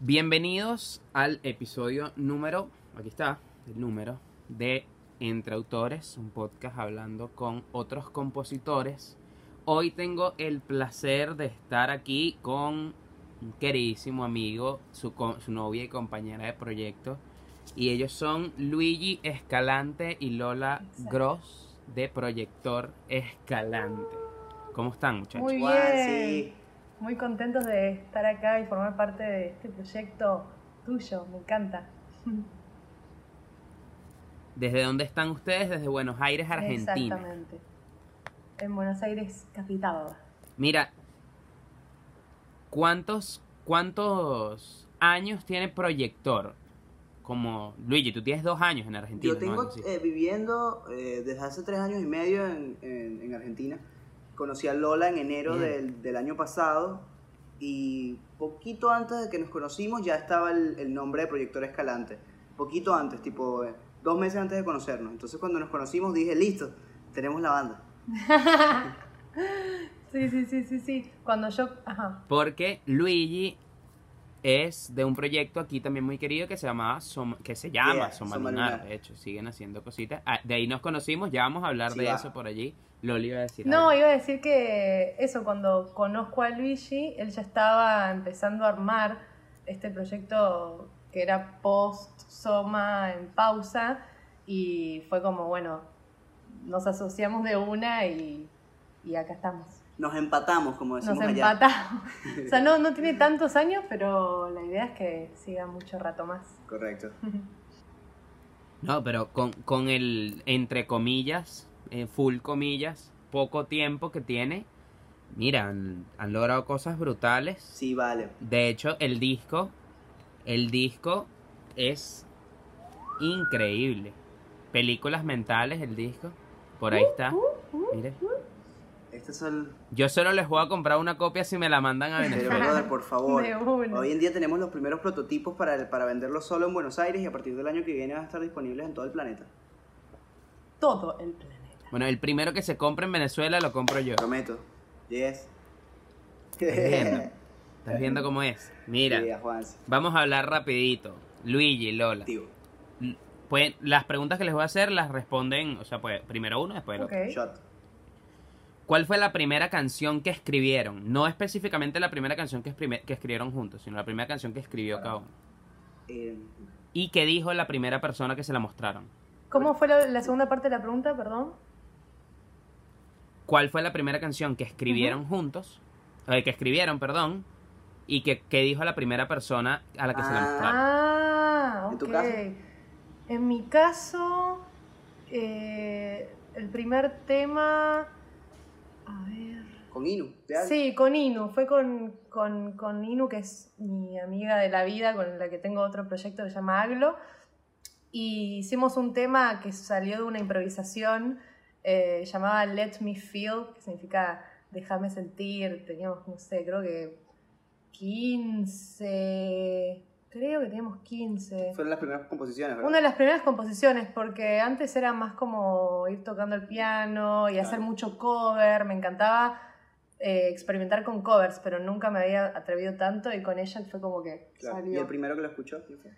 Bienvenidos al episodio número, aquí está, el número de Entre Autores, un podcast hablando con otros compositores. Hoy tengo el placer de estar aquí con un queridísimo amigo, su, su novia y compañera de proyecto. Y ellos son Luigi Escalante y Lola Gross de Proyector Escalante. ¿Cómo están, muchachos? Muy bien. sí. Muy contentos de estar acá y formar parte de este proyecto tuyo. Me encanta. ¿Desde dónde están ustedes? Desde Buenos Aires, Argentina. Exactamente. En Buenos Aires, capital. Mira, ¿cuántos, ¿cuántos años tiene Proyector? Como, Luigi, tú tienes dos años en Argentina. Yo ¿no? tengo así. eh, viviendo eh, desde hace tres años y medio en, en- en Argentina. Conocí a Lola en enero del, del año pasado y poquito antes de que nos conocimos ya estaba el, el nombre de Proyector Escalante. Poquito antes, tipo eh, dos meses antes de conocernos. Entonces cuando nos conocimos dije, listo, tenemos la banda. Sí, sí, sí, sí, sí. Cuando yo. Ajá. Porque Luigi es de un proyecto aquí también muy querido que se llamaba Som- que se llama Yeah, Soma Soma Lunar, Lunar. de hecho, siguen haciendo cositas. Ah, de ahí nos conocimos, ya vamos a hablar Sí, de va. eso por allí. Loli iba a decir No, algo. iba a decir que eso, cuando conozco a Luigi, él ya estaba empezando a armar este proyecto que era post-Soma en pausa y fue como, bueno, nos asociamos de una y, y acá estamos. Nos empatamos, como decimos Nos allá. empatamos. o sea, no, no tiene tantos años, pero la idea es que siga mucho rato más. Correcto. No, pero con, con el, entre comillas, eh, full comillas, poco tiempo que tiene, mira, han, han logrado cosas brutales. Sí, vale. De hecho, el disco, el disco es increíble. Películas mentales, el disco. Por ahí está. Mire. Este es el... Yo solo les voy a comprar una copia si me la mandan a Pero, Venezuela. brother, por favor. Hoy en día tenemos los primeros prototipos para, para venderlos solo en Buenos Aires y a partir del año que viene van a estar disponibles en todo el planeta. Todo el planeta. Bueno, el primero que se compre en Venezuela lo compro yo. Prometo. Yes. ¿Estás viendo? ¿Estás viendo cómo es? Mira, vamos a hablar rapidito. Luigi, Lola. tío. Pueden- las preguntas que les voy a hacer las responden, o sea, pues primero uno, después el Ok. otro. Shot. ¿Cuál fue la primera canción que escribieron? No específicamente la primera canción que, escribieron juntos, sino la primera canción que escribió cada uno. Eh, ¿Y qué dijo la primera persona que se la mostraron? ¿Cómo fue la, la segunda parte de la pregunta, perdón? ¿Cuál fue la primera canción que escribieron juntos? Eh, que escribieron, perdón. Y que, qué dijo la primera persona a la que se la Ah. mostraron. Ah, ok. ¿En tu caso? En mi caso, eh, el primer tema. A ver. con Inu. Sí, con Inu. Fue con, con, con Inu, que es mi amiga de la vida, con la que tengo otro proyecto que se llama Aglo. Y hicimos un tema que salió de una improvisación eh, llamada Let Me Feel, que significa déjame sentir. Teníamos, no sé, creo que 15. Creo que teníamos 15. Fueron las primeras composiciones, ¿verdad? Una de las primeras composiciones, porque antes era más como ir tocando el piano y hacer mucho cover. Me encantaba eh, experimentar con covers, pero nunca me había atrevido tanto y con ella fue como que Claro. ¿Y salió. el primero que lo escuchó? ¿quién fue?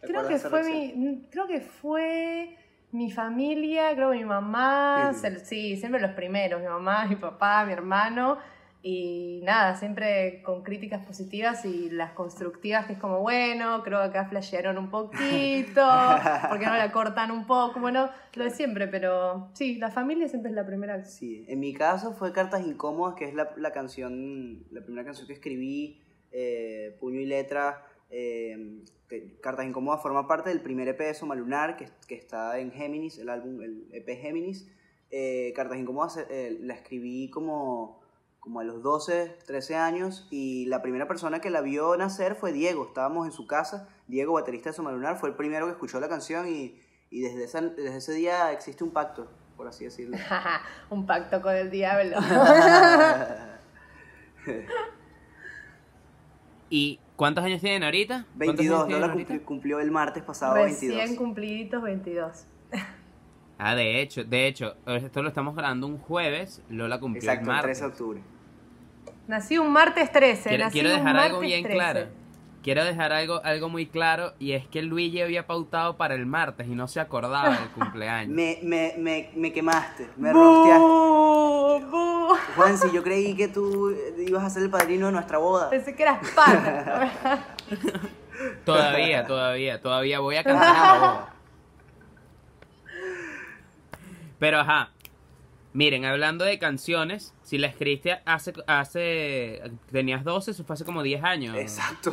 ¿Te Creo que fue mi, creo que fue mi familia, creo que mi mamá, sí, siempre los primeros, mi mamá, mi papá, mi hermano. Y nada, siempre con críticas positivas y las constructivas, que es como, bueno, creo que acá flashearon un poquito, porque no la cortan un poco, bueno, lo de siempre, pero sí, la familia siempre es la primera. Sí, en mi caso fue Cartas Incómodas, que es la, la canción, la primera canción que escribí, eh, puño y letra. eh, Cartas Incómodas forma parte del primer EP de Soma Lunar, que, que está en Géminis, el álbum, el EP Géminis. Eh, Cartas Incómodas la escribí como, como a los 12, 13 años y la primera persona que la vio nacer fue Diego. Estábamos en su casa, Diego, baterista de Soma Lunar, fue el primero que escuchó la canción y, y desde, esa- desde ese día existe un pacto, por así decirlo. un pacto con el diablo. ¿Y cuántos años tienen ahorita? ¿Cuántos 22, años no la cumpli- cumplió el martes pasado Recién 22. cumpliditos 22. Ah, de hecho, de hecho, esto lo estamos grabando un jueves, Lola cumplió Exacto, el martes. 13 de octubre. Nací un martes 13. Quiero, nací quiero un dejar algo bien 13. claro. Quiero dejar algo, algo muy claro y es que Luigi había pautado para el martes y no se acordaba del cumpleaños. Me, me, me, me quemaste, me rosteaste. Juan, si yo creí que tú ibas a ser el padrino de nuestra boda. Pensé que eras pana. Todavía, todavía, todavía voy a cantar la boda. Pero ajá. Miren, hablando de canciones, si la escribiste hace, hace, tenías 12, eso fue hace como 10 años. Exacto.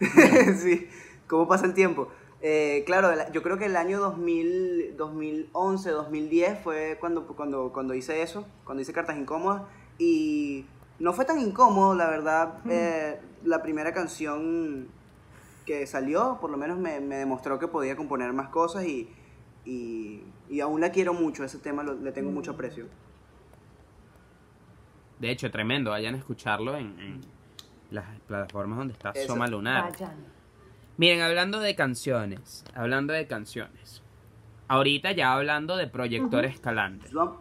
sí, ¿cómo pasa el tiempo? Eh, claro, yo creo que el año 2000, 2011, 2010 fue cuando, cuando, cuando hice eso, cuando hice Cartas Incómodas. Y no fue tan incómodo, la verdad. eh, la primera canción que salió, por lo menos me, me demostró que podía componer más cosas y, y, y aún la quiero mucho, ese tema lo- le tengo mucho aprecio. De hecho, tremendo, vayan a escucharlo en, en las plataformas donde está Eso. Soma Lunar. Vayan. Miren, hablando de canciones, hablando de canciones. Ahorita ya hablando de Proyector Escalante. ¿No?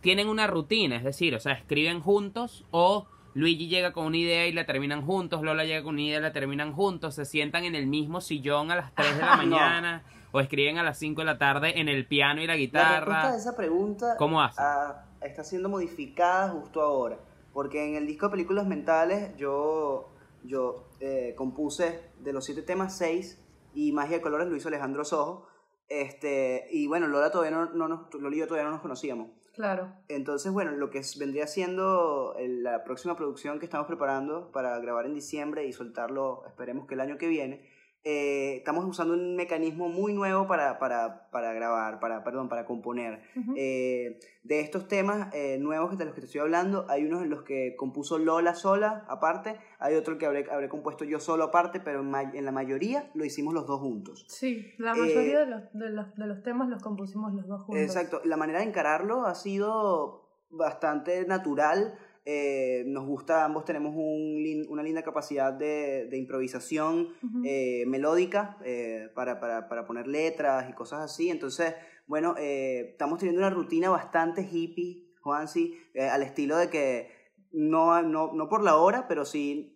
Tienen una rutina, es decir, o sea, escriben juntos o Luigi llega con una idea y la terminan juntos, Lola llega con una idea y la terminan juntos, se sientan en el mismo sillón a las 3 de la No. mañana o escriben a las 5 de la tarde en el piano y la La respuesta guitarra. de esa pregunta ¿Cómo hacen? ah, está siendo modificada justo ahora. Porque en el disco de películas mentales yo, yo eh, compuse de los siete temas seis y Magia de Colores lo hizo Alejandro Sojo. Este, y bueno, Lola todavía no, no nos, Lola y yo todavía no nos conocíamos. Claro. Entonces, bueno, lo que vendría siendo la próxima producción que estamos preparando para grabar en diciembre y soltarlo, esperemos que el año que viene, eh, estamos usando un mecanismo muy nuevo para, para, para grabar, para, perdón, para componer. Ujú. Eh, de estos temas eh, nuevos de los que te estoy hablando, hay unos en los que compuso Lola sola, aparte, hay otro que habré, habré compuesto yo solo aparte, pero en, en la mayoría lo hicimos los dos juntos. Sí, la Eh, mayoría de, los, de, los, de los temas los compusimos los dos juntos. Exacto, la manera de encararlo ha sido bastante natural. Eh, nos gusta, ambos tenemos un una linda capacidad de, de improvisación eh, melódica eh, para, para, para poner letras y cosas así. Entonces, bueno, estamos teniendo una rutina bastante hippie, Juansi, al estilo de que no, no, no por la hora, pero sí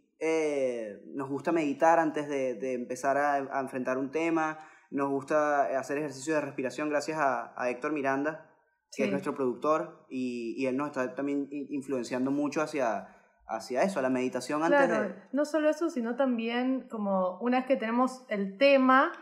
nos gusta meditar antes de, de empezar a, a enfrentar un tema. Nos gusta hacer ejercicios de respiración gracias a, a Héctor Miranda, que es nuestro productor, y, y él nos está también in- influenciando mucho hacia, hacia eso, a la meditación antes Claro, de... no solo eso, sino también como una vez que tenemos el tema,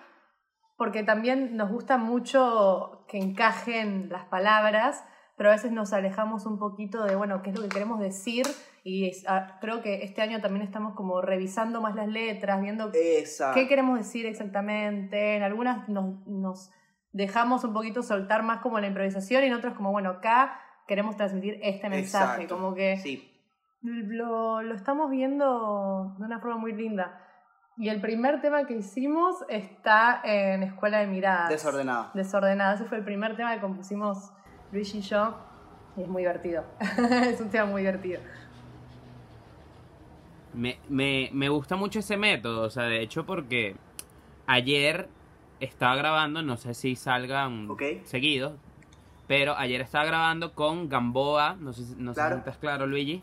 porque también nos gusta mucho que encajen las palabras, pero a veces nos alejamos un poquito de, bueno, qué es lo que queremos decir, y es- ah, creo que este año también estamos como revisando más las letras, viendo Esa. qué queremos decir exactamente, en algunas nos, nos dejamos un poquito soltar más como la improvisación, y en otras como, bueno, acá queremos transmitir este mensaje, Exacto. como que Sí, lo, lo estamos viendo de una forma muy linda. Y el primer tema que hicimos está en Escuela de Miradas. desordenado. Desordenada. Ese fue el primer tema que compusimos Luis y yo. Y es muy divertido. es un tema muy divertido. Me, me, me gusta mucho ese método, o sea, de hecho porque ayer estaba grabando, no sé si salgan Ok. seguidos, pero ayer estaba grabando con Gamboa, no sé, si- no sé Claro. si estás claro, Luigi.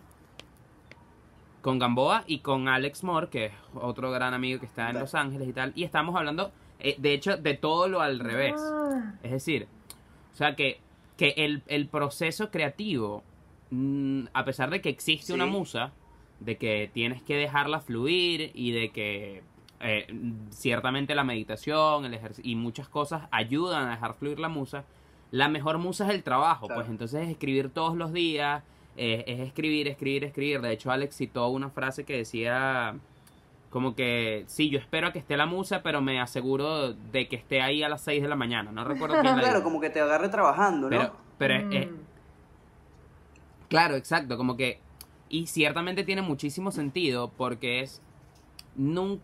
Con Gamboa y con Alex Moore, que es otro gran amigo que está en. Los Ángeles y tal, y estamos hablando, eh, de hecho, de todo lo al revés. Ah, Es decir, o sea que, que el, el proceso creativo, mm, a pesar de que existe una musa, de que tienes que dejarla fluir y de que eh, ciertamente la meditación el y muchas cosas ayudan a dejar fluir la musa, la mejor musa es el trabajo, Claro. pues entonces es escribir todos los días, eh, es escribir, escribir, escribir. De hecho, Alex citó una frase que decía como que sí, yo espero a que esté la musa, pero me aseguro de que esté ahí a las 6 de la mañana. No recuerdo quién la Claro, como que te agarre trabajando, ¿no? Pero, pero es- es- mm. claro, exacto, como que y ciertamente tiene muchísimo sentido porque es nun-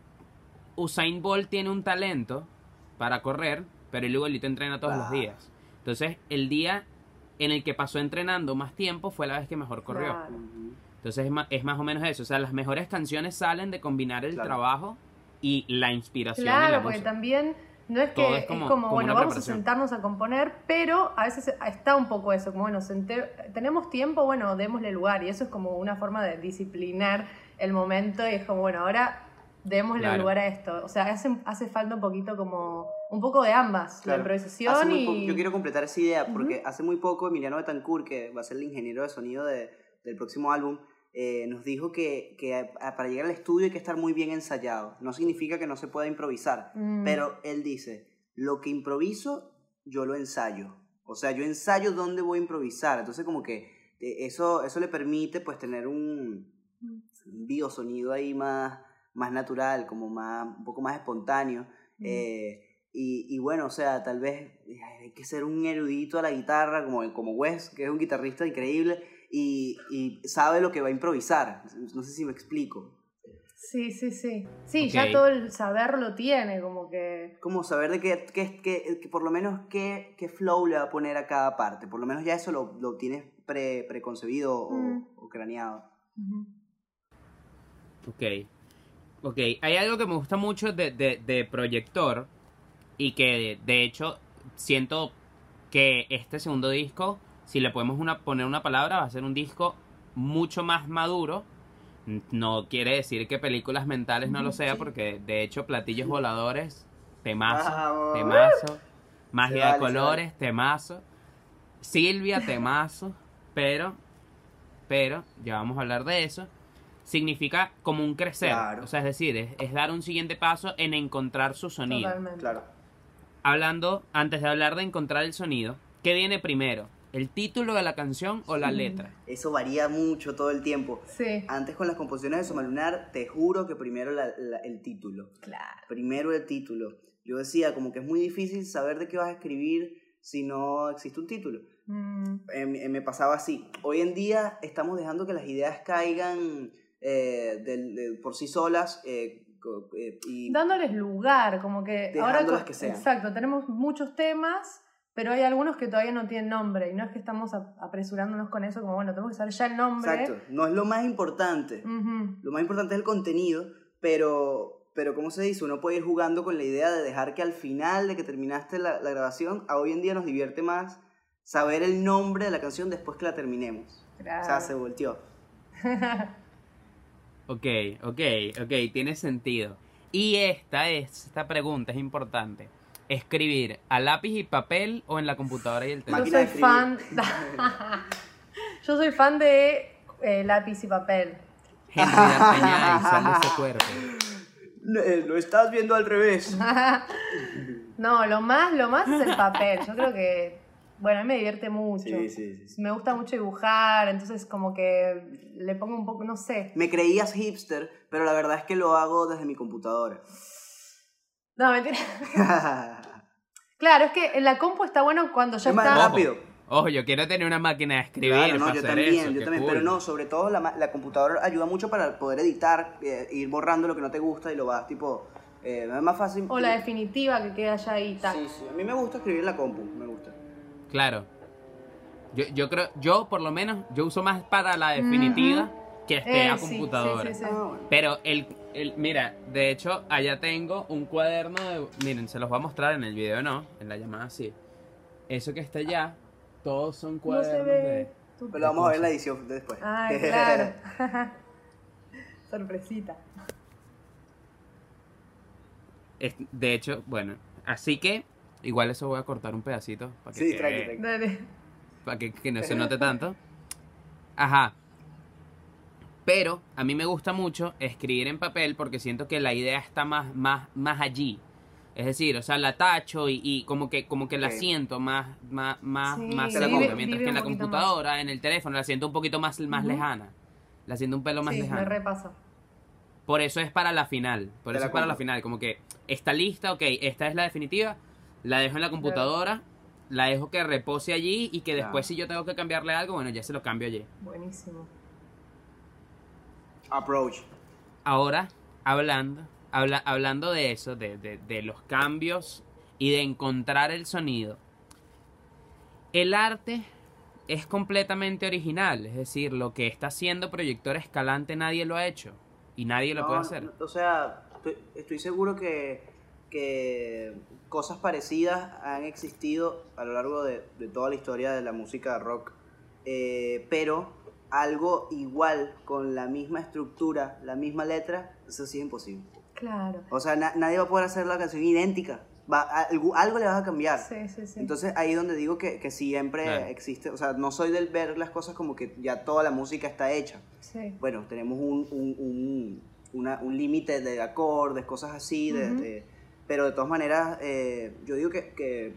Usain Bolt tiene un talento para correr, pero él igualito entrena todos los Claro. días. Entonces, el día en el que pasó entrenando más tiempo fue la vez que mejor corrió. Claro. Entonces es, ma- es más o menos eso. O sea, las mejores canciones salen de combinar el Claro. trabajo y la inspiración. en la Claro, porque música. también No es que Todo es es como, como- como bueno, vamos a sentarnos a componer, pero a veces está un poco eso, como, bueno, tenemos tiempo, bueno, démosle lugar, y eso es como una forma de disciplinar el momento, y es como, bueno, ahora démosle Claro. lugar a esto. O sea, hace, hace falta un poquito como, un poco de ambas, la Claro. improvisación Hace muy y... yo quiero completar esa idea porque hace muy poco Emiliano Betancourt, que va a ser el ingeniero de sonido de- del próximo álbum, eh, nos dijo que, que a- para llegar al estudio hay que estar muy bien ensayado. No significa que no se pueda improvisar, Mm. pero él dice, lo que improviso, yo lo ensayo. O sea, yo ensayo dónde voy a improvisar. Entonces como que eh, eso, eso le permite pues tener un, un biosonido ahí más, más natural, como más, un poco más espontáneo. Mm. Eh, y, y bueno, o sea, tal vez eh, hay que ser un erudito a la guitarra, como, como Wes, que es un guitarrista increíble, y, y sabe lo que va a improvisar. No sé si me explico. Sí, sí, sí. Sí, ya todo el saber lo tiene, como que... Como saber de qué, qué, qué- que por lo menos qué, qué flow le va a poner a cada parte. Por lo menos ya eso lo, lo tienes pre, preconcebido o, Mm. o craneado. Ok. Ok, hay algo que me gusta mucho de, de, de Proyector y que de hecho siento que este segundo disco, si le podemos una, poner una palabra, va a ser un disco mucho más maduro. No quiere decir que películas mentales no lo sea, porque de hecho Platillos Voladores, temazo, Vamos. temazo. Magia vale, de colores, temazo. Silvia, temazo. Pero, pero, ya vamos a hablar de eso. Significa como un crecer. Claro. O sea, es decir, es, es dar un siguiente paso en encontrar su sonido. Totalmente. Claro. Hablando, antes de hablar de encontrar el sonido, ¿qué viene primero? ¿El título de la canción o la letra? Eso varía mucho todo el tiempo. Sí, Antes con las composiciones de Somalunar, te juro que primero la- la- el título. claro. Primero el título. Yo decía, como que es muy difícil saber de qué vas a escribir si no existe un título. Mm, Eh, me- me pasaba así. Hoy en día estamos dejando que las ideas caigan eh, del- de- por sí solas eh, eh, y Dándoles lugar, como que ahora... Que sean. Exacto, tenemos muchos temas, pero hay algunos que todavía no tienen nombre, y no es que estamos ap- apresurándonos con eso, como bueno, tenemos que saber ya el nombre. exacto. No es lo más importante. Ujú. Lo más importante es el contenido, pero, pero ¿cómo se dice? Uno puede ir jugando con la idea de dejar que al final de que terminaste la, la grabación, a hoy en día nos divierte más saber el nombre de la canción después que la terminemos. Claro. O sea, se volteó. Ok, ok, ok, tiene sentido. Y esta es, esta pregunta es importante. ¿Escribir a lápiz y papel o en la computadora y el Yo teléfono? Máquina soy fan... Yo soy fan de eh, lápiz y papel. Henry D'Artagnan, sal de ese cuerpo. No, eh, lo estás viendo al revés. No, lo más, lo más es el papel. Yo creo que, bueno, a mí me divierte mucho. Sí, sí, sí. Me gusta mucho dibujar, entonces como que le pongo un poco, no sé. Me creías hipster, pero la verdad es que lo hago desde mi computadora. No, mentira. Claro, es que en la compu está bueno cuando ya Es más está. rápido. Ojo, yo quiero tener una máquina de escribir Claro, no, para yo hacer también, eso, yo también, cool. pero no, sobre todo la, ma- la computadora ayuda mucho para poder editar, eh, ir borrando lo que no te gusta y lo vas tipo, eh, es más fácil. O la definitiva que queda ya ahí, tac. Sí, sí, a mí me gusta escribir en la compu, me gusta. Claro. Yo, yo creo, yo por lo menos, yo uso más para la definitiva que esté Eh, a sí, computadora. sí, sí. Ah. Pero el, el, mira, de hecho, allá tengo un cuaderno de, miren, se los voy a mostrar en el video, no, en la llamada sí. Eso que está allá, todos son No cuadernos se ve. de... Pero lo vamos a ver en la edición después. Ah, claro. Sorpresita. es- De hecho, bueno, así que igual eso voy a cortar un pedacito para que, Sí, quede-. Dale. para que, que no se note tanto. Ajá. Pero a mí me gusta mucho escribir en papel porque siento que la idea está más, más, más allí. Es decir, o sea, la tacho y, y como que como que la Ok. siento más más más Sí, más la compro. mientras vive que en la computadora, en el teléfono la siento un poquito más más Ujú. lejana. La siento un pelo más Sí, me lejana. repasa. Por eso es para la final. Por Te eso la es para la final. Como que está lista, ok, esta es la definitiva. La dejo en la computadora. La dejo que repose allí y que después Claro. si yo tengo que cambiarle algo, bueno, ya se lo cambio allí. Buenísimo. Approach. Ahora, hablando, habla- hablando de eso, de, de- de los cambios y de encontrar el sonido. El arte es completamente original. Es decir, lo que está haciendo Proyector Escalante nadie lo ha hecho. Y nadie lo No, puede hacer. o sea, estoy, estoy seguro que, que cosas parecidas han existido a lo largo de, de toda la historia de la música rock, eh, pero algo igual, con la misma estructura, la misma letra, eso sí es imposible. Claro. O sea, na- nadie va a poder hacer la canción idéntica. Va, algo, algo le vas a cambiar. Sí, sí, sí. Entonces ahí donde digo que, que siempre Claro. existe, o sea, no soy del ver las cosas como que ya toda la música está hecha. sí. Bueno, tenemos un, un, un, un límite de acordes, cosas así, de, Ujú. de- pero de todas maneras, eh, yo digo que, que,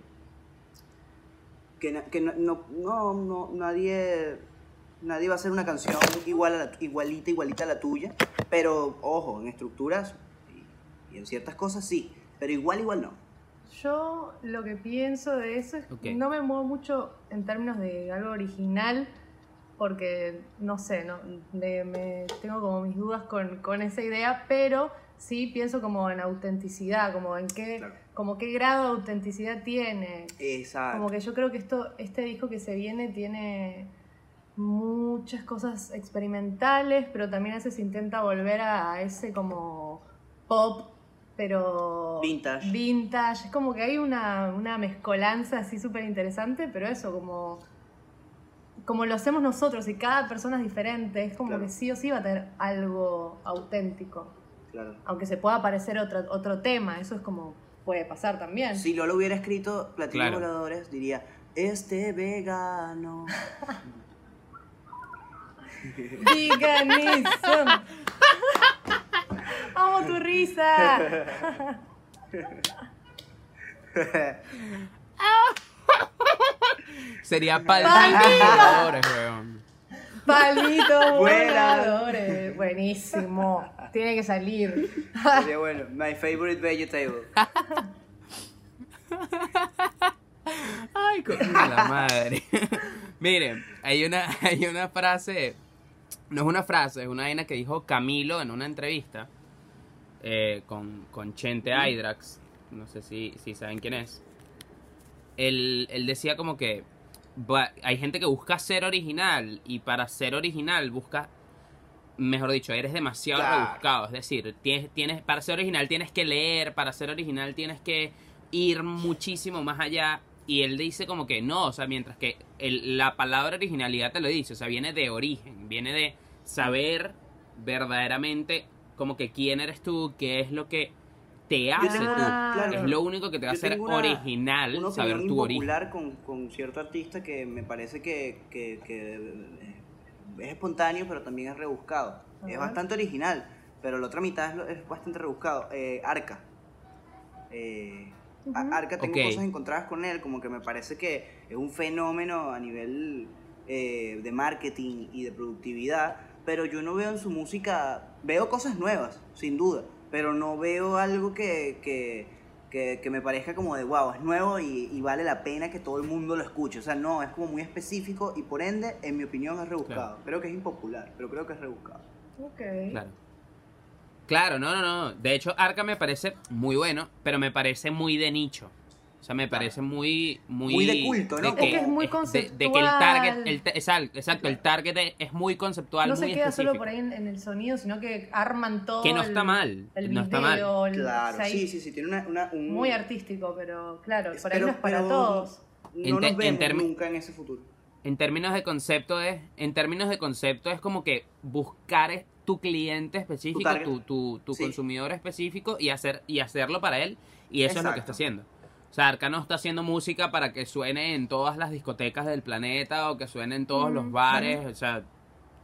que, que no, no, no, no- nadie, nadie va a hacer una canción igual a la- igualita, igualita a la tuya, pero ojo, en estructuras y, y en ciertas cosas sí, pero igual, igual no. Yo lo que pienso de eso es que no me muevo mucho en términos de algo original, porque no sé, no, de- me, tengo como mis dudas con, con esa idea, pero sí pienso como en autenticidad, como en qué, Claro. como qué grado de autenticidad tiene. Exacto. Como que yo creo que esto, este disco que se viene tiene muchas cosas experimentales, pero también a veces intenta volver a, ese como pop, pero Vintage. vintage. Es como que hay una, una mezcolanza así súper interesante, pero eso, como, como lo hacemos nosotros y cada persona es diferente, es como Claro. que sí o sí va a tener algo auténtico. Claro. Aunque se pueda parecer otro, otro tema, eso es como puede pasar también. Si Lolo hubiera escrito Platinos Claro. Voladores, diría, este vegano. Veganism. Amo tu risa. Sería ¡Palmito! palmitos, weón. Buena. voladores. Buenísimo. Tiene que salir. Sería bueno. My favorite vegetable. Ay, coño de la madre. Miren, hay una, hay una frase, no es una frase, es una vaina que dijo Camilo en una entrevista eh, con, con Chente Hydrax. No sé si, si saben quién es. Él, él decía como que hay gente que busca ser original y para ser original busca, mejor dicho, eres demasiado Claro. rebuscado. Es decir, tienes, tienes, para ser original tienes que leer, para ser original tienes que ir muchísimo más allá. Y él dice como que no, o sea, mientras que el- la palabra originalidad te lo dice, o sea, viene de origen, viene de saber verdaderamente como que quién eres tú, qué es lo que te hace tengo- tú. claro. Es lo único que te va a hacer una- original Una saber tu origen. con, con cierto artista que me parece que, que- que es espontáneo, pero también es rebuscado. Es bastante original, pero la otra mitad es, bastante rebuscado. Eh, Arca. Eh. Arca tengo cosas encontradas con él, como que me parece que es un fenómeno a nivel eh, de marketing y de productividad, pero yo no veo en su música, veo cosas nuevas, sin duda, pero no veo algo que, que, que, que me parezca como de wow, es nuevo y, y vale la pena que todo el mundo lo escuche. O sea, no, es como muy específico y por ende, en mi opinión, es rebuscado. Creo que es impopular, pero creo que es rebuscado. Ok. Claro. Claro, no, no, no. De hecho, Arca me parece muy bueno, pero me parece muy de nicho. O sea, me parece muy, muy... Muy de culto, ¿no? Es que es muy de- de, que el target, el, ta- exacto, exacto, el target es- muy conceptual, No muy se queda solo por ahí en, en el sonido, sino que arman todo. Que no el- está mal, El no está mal. video, el- Claro, o sea, sí, sí, sí, tiene una, una- un... Muy artístico, pero claro, por ahí Pero- no es para todos. En No te- nos en vemos termi- nunca en ese futuro. En términos de concepto es, en términos de concepto es como que buscar es- tu cliente específico, Tu tu, tu, tu Sí. consumidor específico y hacer y hacerlo para él y eso es lo que está haciendo. O sea, Arca no está haciendo música para que suene en todas las discotecas del planeta o que suene en todos Mm, los bares, o sea,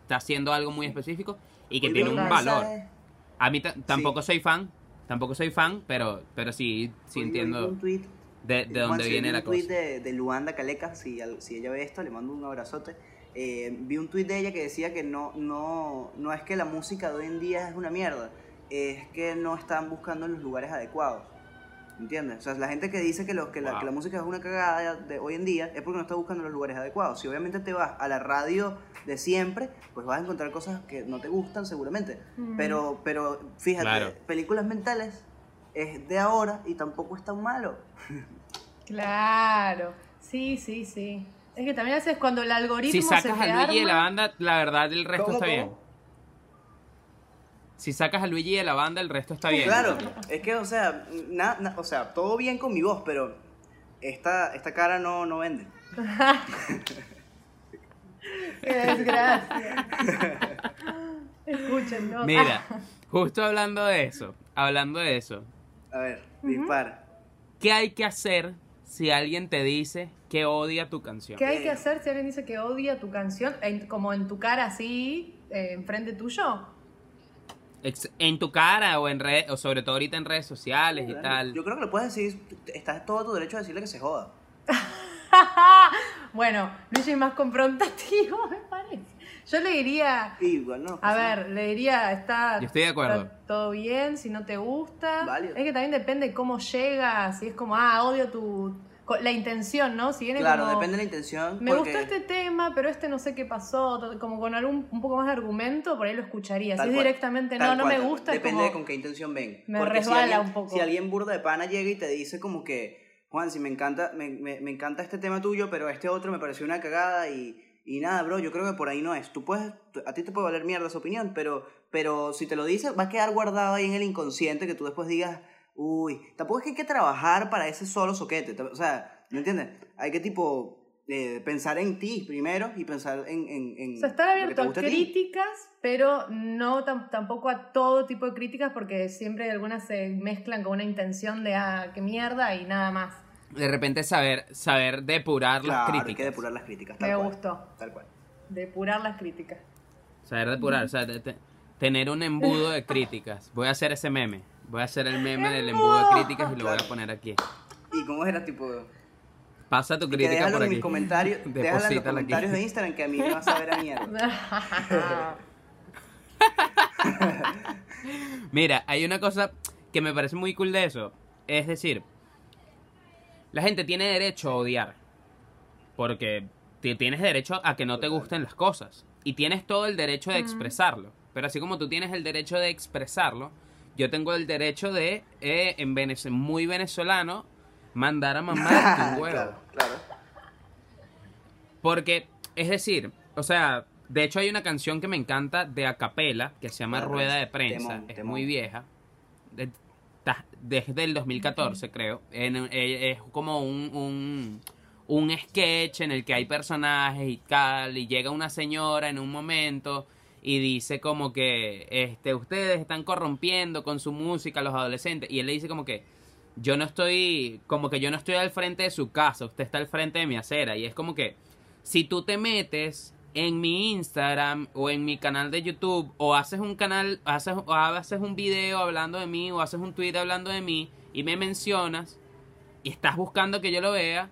está haciendo algo muy específico y que Muy tiene un valor. A mí ta- tampoco soy fan, tampoco soy fan, pero pero sí sí entiendo un tweet de, de dónde viene vi la un tweet cosa. de, de Luanda Caleca, si, al- si ella ve esto, le mando un abrazote. Eh, vi un tweet de ella que decía que no, no, no es que la música de hoy en día es una mierda, es que no están buscando en los lugares adecuados. ¿Entiendes? O sea, la gente que dice que, lo, que, la, Wow. que la música es una cagada de hoy en día es porque no está buscando los lugares adecuados. Si obviamente te vas a la radio de siempre, pues vas a encontrar cosas que no te gustan seguramente. Mm. Pero, pero fíjate, Claro. películas mentales es de ahora y tampoco es tan malo. Claro. Sí, sí, sí. Es que también a veces cuando el algoritmo Si sacas se te a Luigi de la arma- banda, la verdad el resto ¿Cómo, está cómo? bien. Si sacas a Luigi de la banda, el resto está bien. Claro, es que, o sea, na- na- o sea, todo bien con mi voz, pero esta, esta cara no, no vende. Qué desgracia. Escuchen, ¿no? Mira, justo hablando de eso, hablando de eso, A ver, dispara. ¿qué hay que hacer si alguien te dice que odia tu canción? ¿Qué hay que hacer si alguien dice que odia tu canción? En- como en tu cara así, eh, enfrente tuyo. En tu cara o en red, o sobre todo ahorita en redes sociales y tal. Yo creo que le puedes decir, estás todo tu derecho a decirle que se joda. bueno, Luigi es más confrontativo, me parece. Yo le diría, Y igual no. a ver, le diría, está, Yo estoy de acuerdo. está todo bien, si no te gusta. Válido. Es que también depende cómo llega, si es como, ah, odio tu... La intención, ¿no? Si viene Claro, como, depende de la intención. Me porque- gustó este tema, pero este no sé qué pasó, como con algún un poco más de argumento, por ahí lo escucharía. Tal si es cual, directamente tal no, no cual, me tal cual. gusta, Depende como, de con qué intención ven. me Porque resbala si alguien, un poco. Si alguien burda de pana llega y te dice como que, Juan, si me encanta, me, me, me encanta este tema tuyo, pero este otro me pareció una cagada y, y nada, bro, yo creo que por ahí no es. Tú puedes, a ti te puede valer mierda su opinión, pero, pero si te lo dice, va a quedar guardado ahí en el inconsciente que tú después digas, uy, tampoco es que hay que trabajar para ese solo soquete. O sea, ¿me entiendes? Hay que tipo eh, pensar en ti primero y pensar en... en, en O sea, estar abierto a críticas, pero no tam- tampoco a todo tipo de críticas, porque siempre algunas se mezclan con una intención de, ah, qué mierda y nada más. De repente saber, saber depurar las Claro, hay críticas. que depurar las críticas. tal Me cual, gustó. Tal cual. Depurar las críticas. Saber depurar, o sea, te- te- tener un embudo de críticas. Voy a hacer ese meme. Voy a hacer el meme del embudo de críticas y lo voy a poner aquí. ¿Y cómo era tipo? Pasa tu crítica déjalo por en aquí. mis comentarios, déjala en los aquí. comentarios de Instagram que a mí me vas a ver a mierda. Mira, hay una cosa que me parece muy cool de eso. Es decir, la gente tiene derecho a odiar. Porque ti- tienes derecho a que no te gusten las cosas. Y tienes todo el derecho de expresarlo. Pero así como tú tienes el derecho de expresarlo, yo tengo el derecho de, eh, en venez- muy venezolano, mandar a mamar tu huevo. claro, claro. Porque, es decir, o sea, de hecho hay una canción que me encanta de Acapela que se llama Rueda de Rueda de prensa. Temón, es temón. muy vieja. De- desde el 2014, creo. En- eh, es como un, un, un sketch en el que hay personajes y tal. Y llega una señora en un momento y dice como que este, ustedes están corrompiendo con su música a los adolescentes. Y él le dice como que yo no estoy, como que yo no estoy al frente de su casa, usted está al frente de mi acera. Y es como que si tú te metes en mi Instagram o en mi canal de YouTube o haces un canal, haces, o haces un video hablando de mí o haces un tweet hablando de mí y me mencionas y estás buscando que yo lo vea,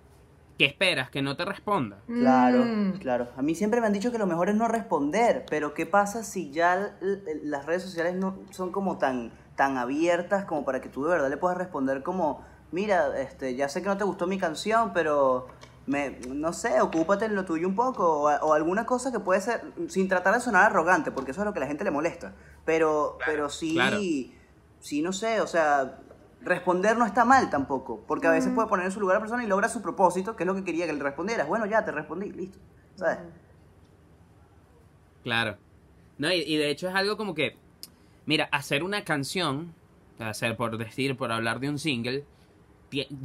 ¿qué esperas? Que no te responda. Claro, Mm. claro. A mí siempre me han dicho que lo mejor es no responder, pero ¿qué pasa si ya las redes sociales no son como tan, tan abiertas como para que tú de verdad le puedas responder como, mira, este, ya sé que no te gustó mi canción, pero me, no sé, ocúpate en lo tuyo un poco, o, a- o alguna cosa que puede ser, sin tratar de sonar arrogante, porque eso es lo que a la gente le molesta, pero, pero sí, claro. sí, no sé, o sea, responder no está mal tampoco, porque a veces puede poner en su lugar a la persona y logra su propósito, que es lo que quería que le respondieras. Bueno, ya te respondí, listo. ¿Sabes? Claro. No, y, y de hecho es algo como que, mira, hacer una canción, hacer por decir, por hablar de un single,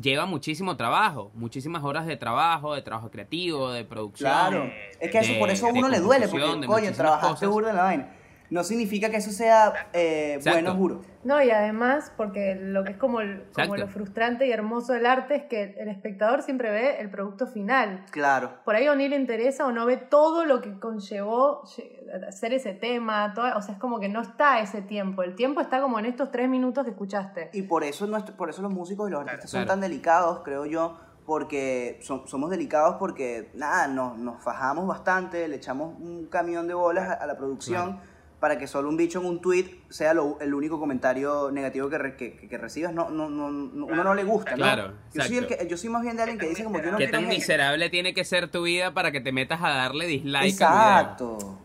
lleva muchísimo trabajo, muchísimas horas de trabajo, de trabajo creativo, de producción. Claro. Es que eso de- por eso a uno le duele, porque, muchísimas trabajaste burda en la vaina. No significa que eso sea eh, bueno, juro. No, y además, porque lo que es como, el- como lo frustrante y hermoso del arte es que el espectador siempre ve el producto final. Claro. Por ahí o ni le interesa o no ve todo lo que conllevó lle- hacer ese tema. todo- o sea, es como que no está ese tiempo. El tiempo está como en estos tres minutos que escuchaste. Y por eso, nuestro- por eso los músicos y los artistas son Claro. tan delicados, creo yo, porque son- somos delicados porque, nada, nos, nos fajamos bastante, le echamos un camión de bolas a, a la producción para que solo un bicho en un tweet sea lo- el único comentario negativo que, re- que, que- que recibas. No, no, no, no- uno no le gusta, ¿no? Claro, yo, soy el exacto. que, yo soy más bien de alguien que dice como yo no ¿Qué tan miserable tiene que ser tu vida para que te metas a darle dislike al video? Exacto.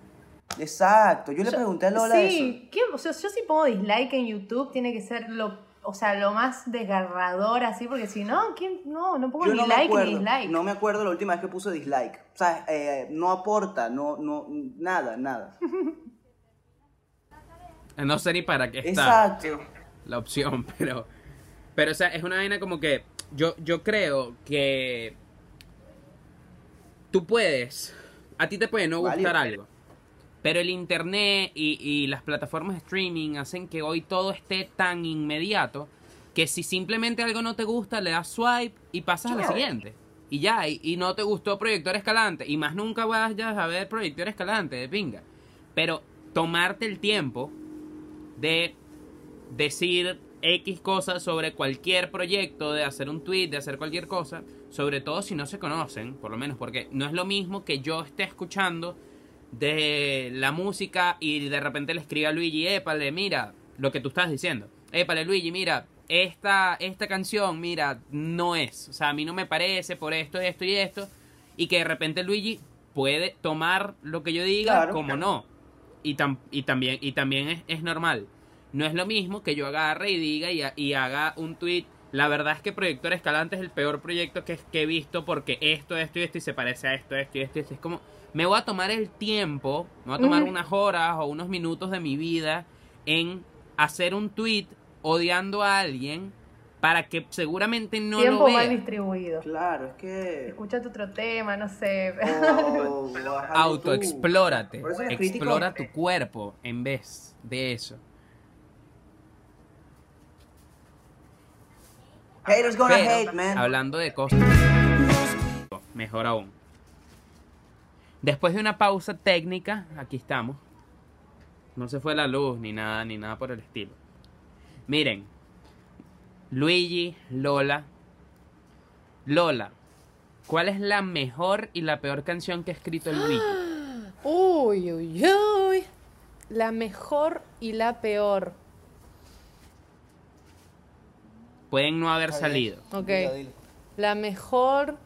Exacto. Yo le pregunté a Lola eso. Sí, ¿qué? O sea, yo si pongo dislike en YouTube tiene que ser lo, o sea, lo más desgarrador así, porque si no, ¿quién? No, no pongo Yo ni no me like acuerdo, ni dislike. no me acuerdo la última vez que puse dislike. O sea, eh, no aporta, no, no, nada, nada. No sé ni para qué está Exacto. la opción, pero. Pero, o sea, es una vaina como que. Yo, yo creo que. Tú puedes. A ti te puede no gustar algo. Pero el internet y, y las plataformas de streaming hacen que hoy todo esté tan inmediato que si simplemente algo no te gusta, le das swipe y pasas a la siguiente. Y ya, y, y no te gustó Proyector Escalante. Y más nunca vayas a ver Proyector Escalante de pinga. Pero tomarte el tiempo de decir X cosas sobre cualquier proyecto, de hacer un tweet, de hacer cualquier cosa, sobre todo si no se conocen, por lo menos, porque no es lo mismo que yo esté escuchando de la música y de repente le escriba a Luigi, épale, mira, lo que tú estás diciendo, épale Luigi, mira, esta, esta canción, mira, no es, o sea, a mí no me parece por esto, esto y esto, y que de repente Luigi puede tomar lo que yo diga Claro. como no, y, tam- y también, y también es, es normal. No es lo mismo que yo agarre y diga y, y haga un tweet. La verdad es que Proyector Escalante es el peor proyecto que, que he visto porque esto, esto y esto y se parece a esto, esto y esto y esto. Es como, me voy a tomar el tiempo, me voy a tomar unas horas o unos minutos de mi vida en hacer un tweet odiando a alguien para que seguramente no lo Tiempo mal vea. distribuido. Claro, es que. Escuchate otro tema, no sé. o- o baja YouTube. Autoexplórate, explora tu cuerpo en vez de eso. Haters gonna Pero, hate, man. hablando de cosas, mejor aún. Después de una pausa técnica, aquí estamos. No se fue la luz ni nada, ni nada por el estilo. Miren, Luigi, Lola. Lola, ¿cuál es la mejor y la peor canción que ha escrito Luigi? Uy, uy, uy. La mejor y la peor. Pueden no haber salido. Ok. Dilo, dilo. La mejor.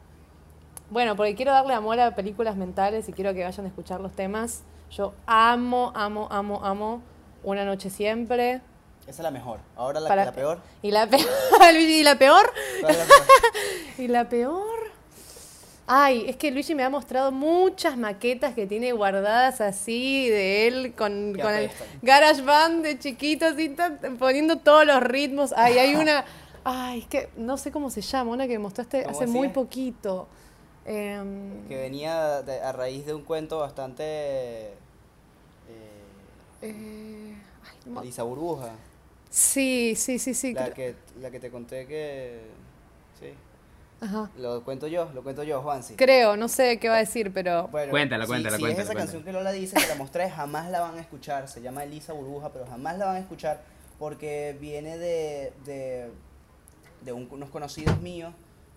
Bueno, porque quiero darle amor a películas mentales y quiero que vayan a escuchar los temas. Yo amo, amo, amo, amo Una Noche Siempre. Esa es la mejor. Ahora la, Para- la peor. Y la peor. ¿y la peor? ¿Cuál es la peor? ¿Y la peor? Ay, es que Luigi me ha mostrado muchas maquetas que tiene guardadas así de él con, con el apestan. GarageBand de chiquito, así ta- poniendo todos los ritmos. Ay, hay una. Ay, es que no sé cómo se llama, una que me mostraste ¿Cómo hace muy poquito. Em, que venía de- a raíz de un cuento bastante. Eh, eh, ay, no Burbuja. Sí, sí, sí, sí. La creo- que, la que te conté que. Sí. Ajá. Lo cuento yo, lo cuento yo, Juansi. Creo, no sé qué va a decir, pero. Bueno, Cuéntala, si- cuéntala, si cuéntala, es esa cuéntala. canción que Lola dice que la mostré, jamás la van a escuchar. Se llama Elisa Burbuja, pero jamás la van a escuchar porque viene de, de, de un- unos conocidos míos,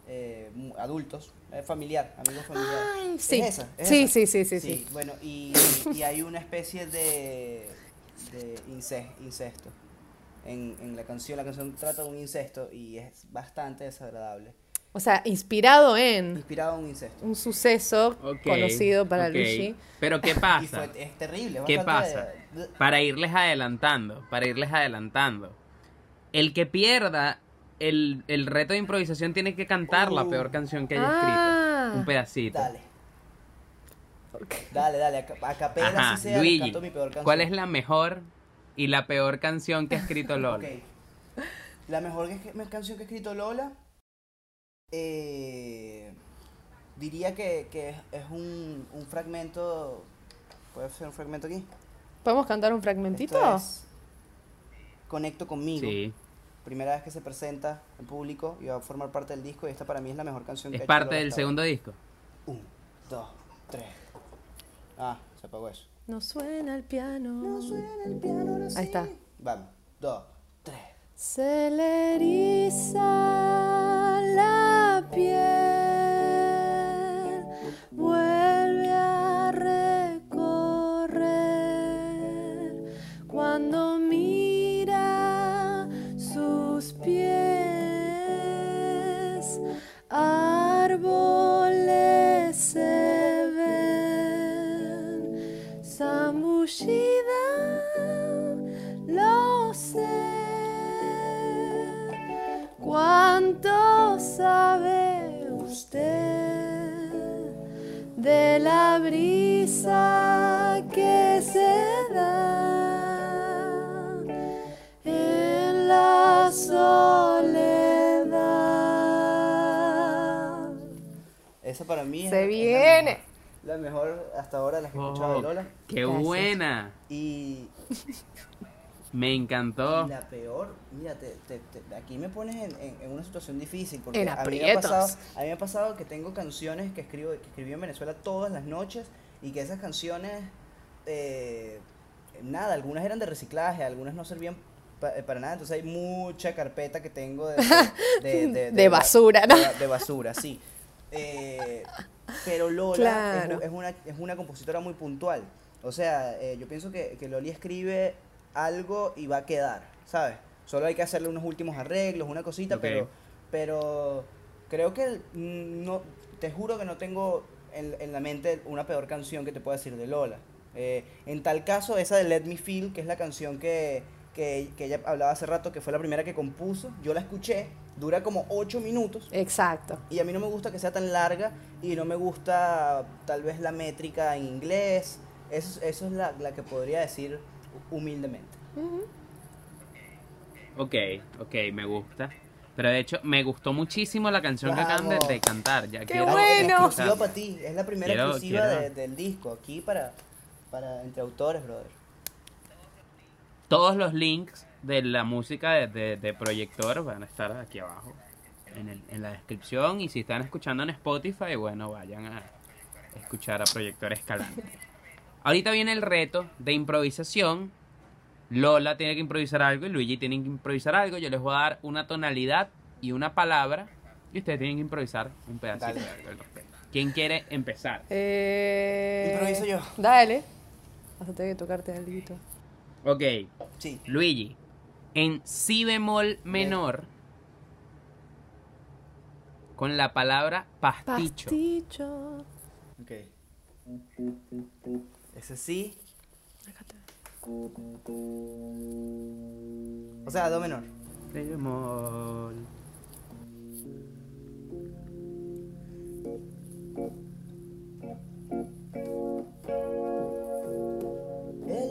eh, adultos, eh, familiar, amigos familiares. Ay, ¿Es sí. esa? ¿Es Sí, esa? sí, sí, sí, sí. Bueno, y, y hay una especie de, de ince- incesto. En, en la canción, la canción trata de un incesto y es bastante desagradable. O sea, inspirado en Inspirado en un incesto. un suceso Ok, conocido para ok. Luigi. Pero ¿qué Y pasa? fue, es terrible. ¿Qué pasa? Para irles adelantando, para irles adelantando. El que pierda el, el reto de improvisación tiene que cantar la Uh. peor canción que haya Ah. escrito. Un pedacito. Dale. Dale, dale, a, a capela Ajá, si sea, Luigi, canto mi peor canción. ¿cuál es la mejor y la peor canción que ha escrito Lola? La mejor que- que- canción que ha escrito Lola, eh, diría que, que es, es un, un fragmento, ¿puede ser un fragmento aquí? ¿Podemos cantar un fragmentito? Esto es Conecto conmigo. Sí, Primera vez que se presenta en público y va a formar parte del disco y esta para mí es la mejor canción que es ha hecho parte Lola del segundo disco. Un, dos, tres. Ah, se apagó eso. No suena el piano. No suena el piano ahora Ahí está. Vamos, dos, tres. Se le eriza la piel, vuelve a recorrer cuando mira sus pies, árboles lo sé. ¿Cuánto sabe usted de la brisa que se da en la soledad? Esa para mí. Se viene. La mejor, hasta ahora, las que he escuchado Oh, de Lola. ¡Qué Gracias. buena! Y, Me encantó. y la peor, mira, te- te- te- aquí me pones en, en- en una situación difícil. Porque En a mí, me ha aprietos. pasado, a mí me ha pasado que tengo canciones que, escribo, que escribí en Venezuela todas las noches y que esas canciones, eh, nada, algunas eran de reciclaje, algunas no servían pa- eh, para nada. Entonces hay mucha carpeta que tengo de, de, de- De basura, ¿no? De, de basura, sí. Eh, pero Lola es Claro. u- es, una, es una compositora muy puntual. O sea, eh, yo pienso que, que Loli escribe algo y va a quedar, ¿sabes? Solo hay que hacerle unos últimos arreglos, una cosita, Ok. pero, pero creo que mm, no, te juro que no tengo en, en la mente una peor canción que te pueda decir de Lola. Eh, en tal caso, esa de Let Me Feel, que es la canción que, que, que ella hablaba hace rato, que fue la primera que compuso, yo la escuché, dura como 8 minutos. Exacto. Y a mí no me gusta que sea tan larga y no me gusta tal vez la métrica en inglés. Eso, eso es la, la que podría decir humildemente. Ok, ok, me gusta. Pero de hecho, me gustó muchísimo la canción que acaban de, cantar. Ya ¡Qué quiero bueno! exclusiva escucharla. para ti. Es la primera Quiero- exclusiva quiero- de- del disco. Aquí para, para entre autores, brother. Todos los links de la música de, de, de Proyector van a estar aquí abajo en, el- en la descripción. Y si están escuchando en Spotify, bueno, vayan a escuchar a Proyector Escalante. Ahorita viene el reto de improvisación. Lola tiene que improvisar algo y Luigi tiene que improvisar algo. Yo les voy a dar una tonalidad y una palabra. Y ustedes tienen que improvisar un pedacito Dale. de algo al respecto. ¿Quién quiere empezar? Eh, Improviso yo. Dale. Vas a tener que tocarte algo. Ok, Sí. Luigi. En si bemol menor. Con la palabra pasticho. Pasticho. Ok. Ese sí. O sea, do menor. Bemol.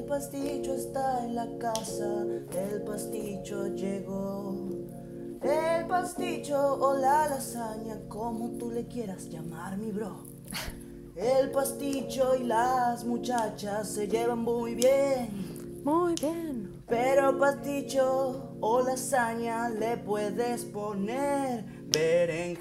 El pasticho está en la casa, el pasticho llegó. El pasticho o la lasaña, como tú le quieras llamar, mi bro. El pasticho y las muchachas se llevan muy bien. Muy bien. Pero pasticho o lasaña le puedes poner berenjena.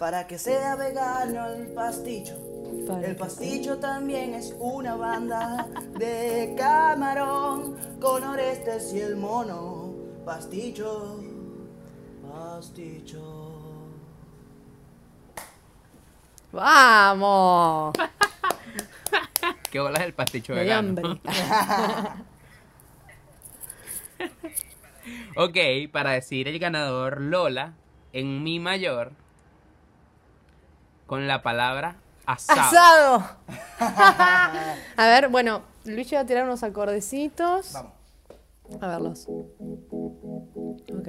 Para que sea vegano el pasticho. Para El que pasticho también es una banda de camarón con Orestes y el mono. Pasticho, pasticho. ¡Vamos! ¿Qué bolas el pasticho dio vegano? hambre. ok, para decir el ganador Lola en mi mayor con la palabra asado. ¡Asado! a ver, bueno, Luigi va a tirar unos acordecitos. Vamos. A verlos. Ok.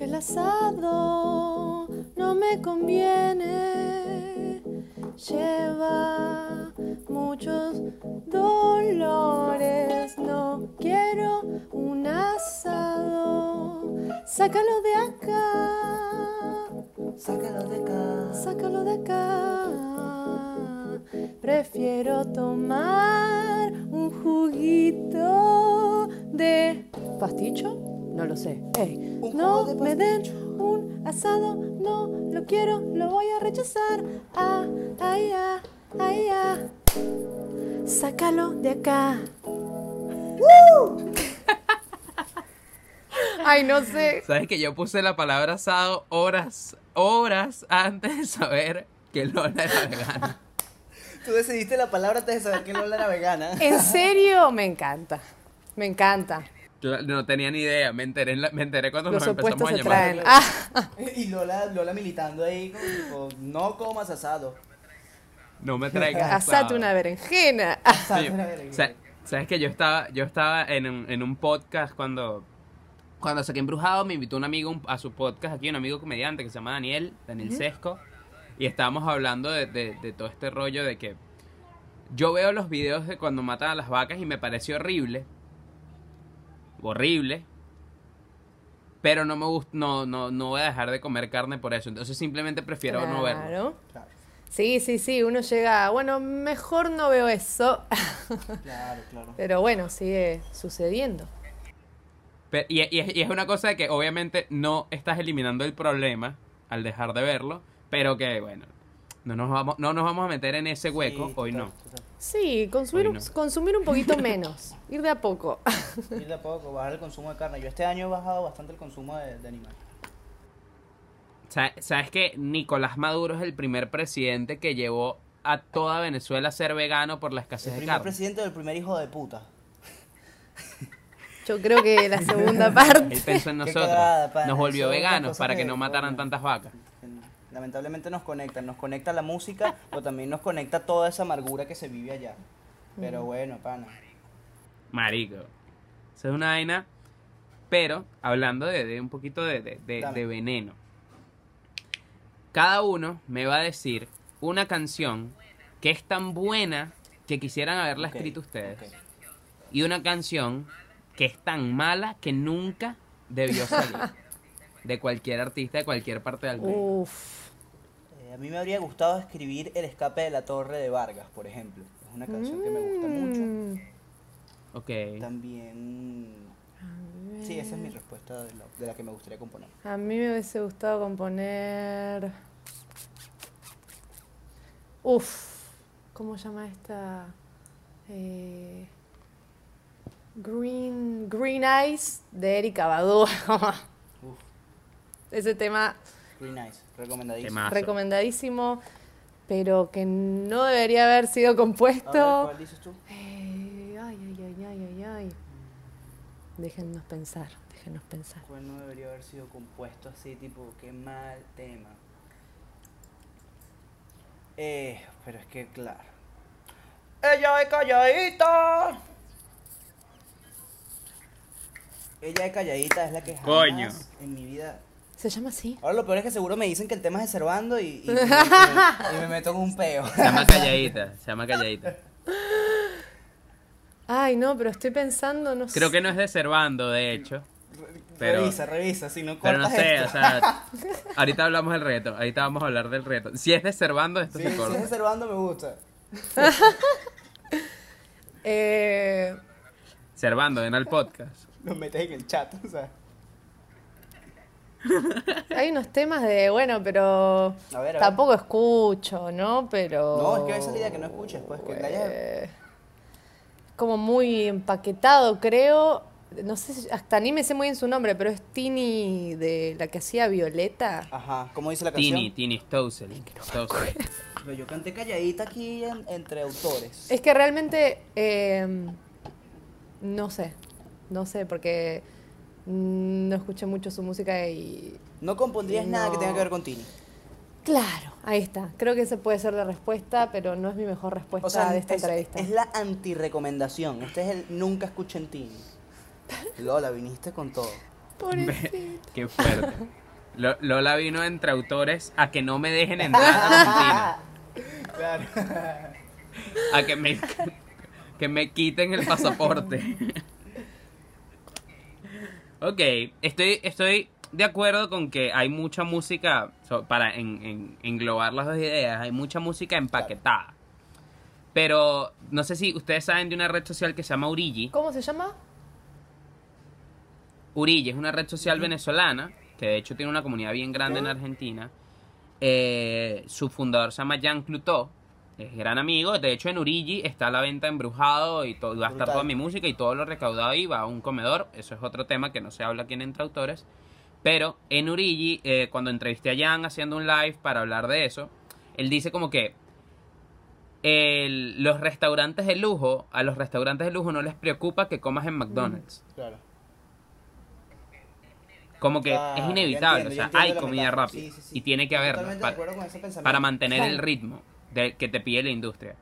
El asado no me conviene. Lleva muchos dolores. No quiero un asado. Sácalo de acá. Sácalo de acá. Sácalo de acá. Prefiero tomar un juguito de pasticho. No lo sé. Ey, no me den un asado. No lo quiero, lo voy a rechazar. Ah, ay, ah, ay, ah. Sácalo de acá. Ay, no sé. ¿Sabes que yo puse la palabra asado horas, horas antes de saber que Lola era vegana? Tú decidiste la palabra antes de saber que Lola era vegana. En serio, me encanta. Me encanta. Yo No tenía ni idea, me enteré, en la- me enteré cuando Los nos empezamos a se llamar. traen. Ah, Y Lola, Lola militando ahí, como tipo, no comas asado. No me traigas asate asado. una berenjena. Sí. Sa- Sabes que yo estaba, yo estaba en un, en un podcast cuando, cuando saqué embrujado, me invitó un amigo a su podcast aquí, un amigo comediante que se llama Daniel, Daniel Sesco, y estábamos hablando de, de- de todo este rollo de que yo veo los videos de cuando matan a las vacas y me parece horrible, horrible, pero no me gusta, no, no, no voy a dejar de comer carne por eso. Entonces simplemente prefiero no verlo. Claro. Claro, Sí, sí, sí, uno llega, bueno, mejor no veo eso, claro, claro. pero bueno, sigue sucediendo. Y, y es- y es una cosa de que obviamente no estás eliminando el problema al dejar de verlo, pero que bueno, no nos vamos, no nos vamos a meter en ese hueco, Sí, hoy total, no. total. Sí, consumir, no. consumir un poquito menos, ir de a poco. Ir de a poco, bajar el consumo de carne. Yo este año he bajado bastante el consumo de, de animales. Sa- ¿Sabes que Nicolás Maduro es el primer presidente que llevó a toda Venezuela a ser vegano por la escasez El de primer carne? presidente del primer hijo de puta. Yo creo que la segunda parte. Él pensó en nosotros, cagada, nos volvió veganos para que que, no mataran tantas vacas. Lamentablemente nos conectan, nos conecta la música, pero también nos conecta toda esa amargura que se vive allá. Pero bueno, pana. Marico. Eso es una vaina. Pero, hablando de, de un poquito de, de- de- veneno. Cada uno me va a decir una canción que es tan buena que quisieran haberla escrito ustedes. Y una canción que es tan mala que nunca debió salir. de cualquier artista de cualquier parte del mundo. Uf. Eh, a mí me habría gustado escribir El escape de la torre de Vargas, por ejemplo. Es una canción que me gusta mucho. Mm. Ok. También... Sí, esa es mi respuesta de la, de la que me gustaría componer. A mí me hubiese gustado componer. Uf, ¿cómo se llama esta? Eh, Green, Green Eyes de Erika Badu. Ese tema very nice, recomendadísimo. Temazo. recomendadísimo, pero que no debería haber sido A ver, compuesto. ¿cuál dices tú? Eh, ay, ay, ay, ay, ay, ay. Déjennos pensar, déjennos pensar. ¿Cuál no debería haber sido compuesto así, tipo, qué mal tema? Eh, pero es que, claro. Ella es calladita. Ella es calladita, es la que jamás Coño. en mi vida... ¿Se llama así? Ahora lo peor es que seguro me dicen que el tema es de Servando y, y, y- y me meto en un peo. Se llama Calladita. Se llama Calladita. Ay, no, pero estoy pensando, no sé. Creo que no es de Servando, de hecho. Pero- revisa, revisa, si no Pero no sé, esto. o sea, ahorita hablamos del reto, ahorita vamos a hablar del reto. Si es de Servando, esto Sí, se si es de Servando me gusta. Eh, Servando, ven al podcast. Lo metes en el chat, o sea. hay unos temas de, bueno, pero A ver, a ver. tampoco escucho, ¿no? Pero... No, es que esa es la idea que no escuches, pues, que Eh, como muy empaquetado, creo. No sé, si- hasta ni me sé muy bien su nombre, pero es Tini de la que hacía Violeta. Ajá, ¿cómo dice la canción? Tini, Tini Stossel. Stossel. Pero yo canté calladita aquí en- entre autores. Es que realmente eh, no sé, no sé, porque mm, no escuché mucho su música y... No compondrías nada que tenga que ver con Tini. Claro, ahí está. Creo que esa puede ser la respuesta, pero no es mi mejor respuesta O sea, de esta es, entrevista. es la anti-recomendación. Este es el nunca escuchen Tini. Lola, viniste con todo. Pobrecita. Qué fuerte. Lo- Lola vino entre autores a que no me dejen entrar a Argentina. Claro. A que me, que me quiten el pasaporte. Ok, estoy, estoy de acuerdo con que hay mucha música, so- para en- en- englobar las dos ideas, hay mucha música empaquetada. Pero no sé si ustedes saben de una red social que se llama Urigi. ¿Cómo se llama? Urigi es una red social venezolana, que de hecho tiene una comunidad bien grande en Argentina. Eh, su fundador se llama Jean Clutot, es gran amigo. De hecho, en Urigi está la venta embrujado y, todo, y va a estar toda mi música y todo lo recaudado ahí va a un comedor. Eso es otro tema que no se habla aquí en Entre Autores. Pero en Urigi, eh, cuando entrevisté a Jan haciendo un live para hablar de eso, él dice como que el- los restaurantes de lujo, a los restaurantes de lujo no les preocupa que comas en McDonald's. Claro. Como que Claro, es inevitable, entiendo, o sea, hay comida rápida Sí, sí, sí. y tiene que haberla para, para mantener el ritmo de, que te pide la industria.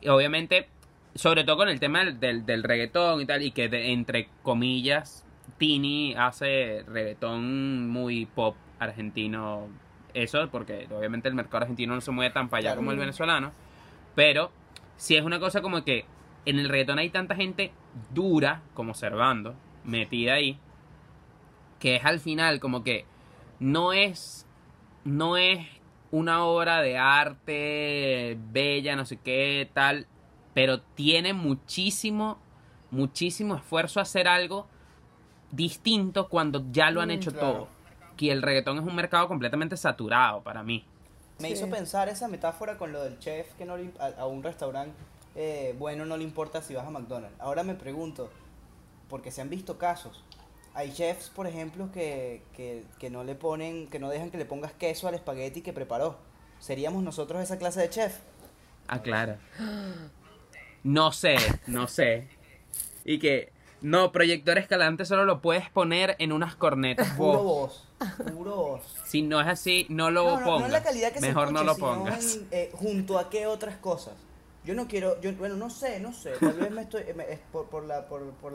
Y obviamente, sobre todo con el tema del, del, del reggaetón y tal, y que de- entre comillas, Tini hace reggaetón muy pop argentino, eso, porque obviamente el mercado argentino no se mueve tan para allá como el venezolano, pero si es una cosa como que en el reggaetón hay tanta gente dura como Servando, metida ahí, que es al final como que no es no es una obra de arte bella, no sé qué, tal, pero tiene muchísimo muchísimo esfuerzo a hacer algo distinto cuando ya lo han Mm, hecho claro. todo. Que el reggaetón es un mercado completamente saturado para mí. Me Sí. hizo pensar esa metáfora con lo del chef que no le, a, a un restaurante eh, bueno no le importa si vas a McDonald's. Ahora me pregunto, porque se han visto casos. Hay chefs, por ejemplo, que, que, que no le ponen, que no dejan que le pongas queso al espagueti que preparó. ¿Seríamos nosotros esa clase de chef? Ah, claro. No sé, no sé. Y que, no, proyector escalante solo lo puedes poner en unas cornetas. Puro vos. puro voz. Si no es así, no lo No, no, pongas. no la calidad que Mejor se no escuche, lo sino pongas. en, eh, junto a qué otras cosas. Yo no quiero, yo, bueno, no sé, no sé. Tal vez me estoy, me- es por, por la, por, por,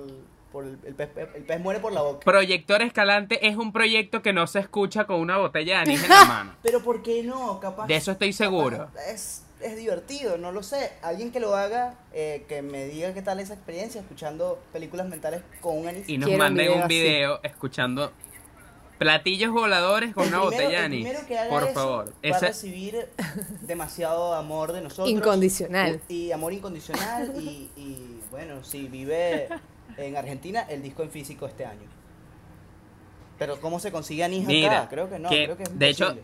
por el, el pez, el pez muere por la boca. Proyector escalante es un proyecto que no se escucha con una botella de anís en la mano. Pero ¿por qué no? Capaz. De eso estoy seguro. Es, es divertido, no lo sé. Alguien que lo haga, eh, que me diga qué tal esa experiencia escuchando películas mentales con un anís. Y nos Quiero un manden video un video escuchando platillos voladores con El una primero- botella de el anís. primero que haga Por eso favor. Va a recibir demasiado amor de nosotros. Incondicional. Y amor incondicional. Y, y, bueno, si vive en Argentina, el disco en físico este año. Pero ¿cómo se consigue anís Mira, acá? Creo que no, que, creo que es de hecho,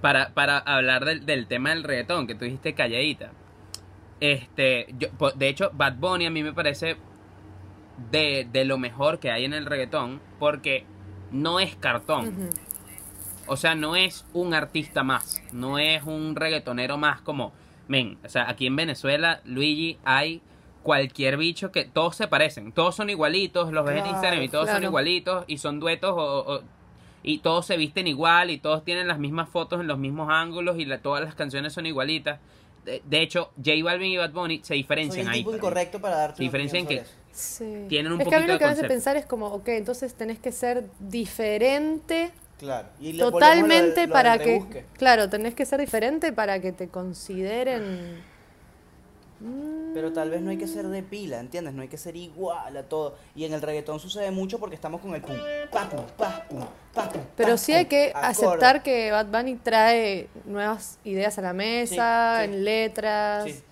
para, para hablar del, del tema del reggaetón, que tú dijiste calladita. Este, yo, de hecho, Bad Bunny a mí me parece de, de lo mejor que hay en el reggaetón, porque no es cartón. O sea, no es un artista más, no es un reggaetonero más como, men, o sea, aquí en Venezuela, Luigi, hay cualquier bicho que todos se parecen, todos son igualitos, los ves en Instagram y todos son claro. igualitos y son duetos o, o- y todos se visten igual y todos tienen las mismas fotos en los mismos ángulos y la- todas las canciones son igualitas. De, de hecho, J Balvin y Bad Bunny se Soy diferencian el ahí. tipo incorrecto para darte Se diferencian que-. Sí. Tienen un es que a mí poquito lo que de me hace concepto. pensar es como, ok, entonces tenés que ser diferente Claro. Y le volvemos a lo totalmente para que, claro, tenés que ser diferente para que te consideren. Mm, Pero tal vez no hay que ser de pila, ¿entiendes? No hay que ser igual a todo. Y en el reggaetón sucede mucho porque estamos con el pum, pa, pum, pa, pum, pa, pum, Pero sí hay que acorde. aceptar que Bad Bunny trae nuevas ideas a la mesa, Sí, sí. en letras. Sí.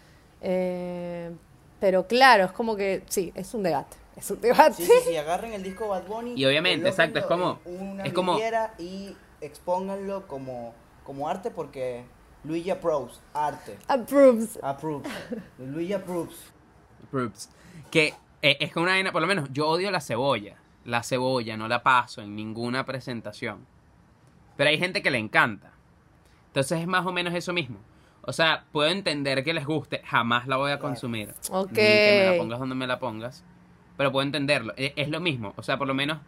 eh, pero claro, es como que sí, es un debate. Es un debate. Sí, sí, sí, agarren el disco Bad Bunny. Y obviamente, exacto, es como- Una es como- y expónganlo como, como arte porque Luigi approves, arte. Approves. Approves. Luigi approves. Proofs. Que eh, es que una vaina, por lo menos, yo odio la cebolla. La cebolla, no la paso en ninguna presentación. Pero hay gente que le encanta. Entonces es más o menos eso mismo. O sea, puedo entender que les guste, jamás la voy a consumir. Ok. Ni que me la pongas donde me la pongas. Pero puedo entenderlo. E- Es, lo mismo. O sea, por lo menos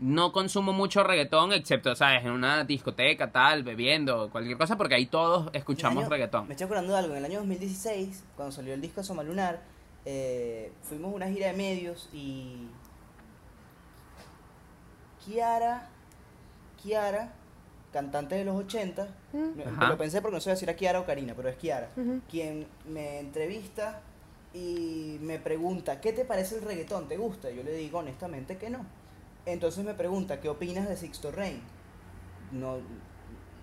no consumo mucho reggaetón, excepto, ¿sabes? En una discoteca, tal, bebiendo, cualquier cosa, porque ahí todos escuchamos El año- reggaetón. Me estoy acordando de algo. En el año 2016, cuando salió el disco Soma Lunar, eh, fuimos a una gira de medios y. Kiara. Kiara, cantante de los 80. Mm. Ajá. Lo pensé porque no sé si era Kiara o Karina, pero es Kiara. Quien me entrevista y me pregunta: ¿Qué te parece el reggaetón? ¿Te gusta? Yo le digo honestamente que no. Entonces me pregunta: ¿Qué opinas de Sixto Rain? No,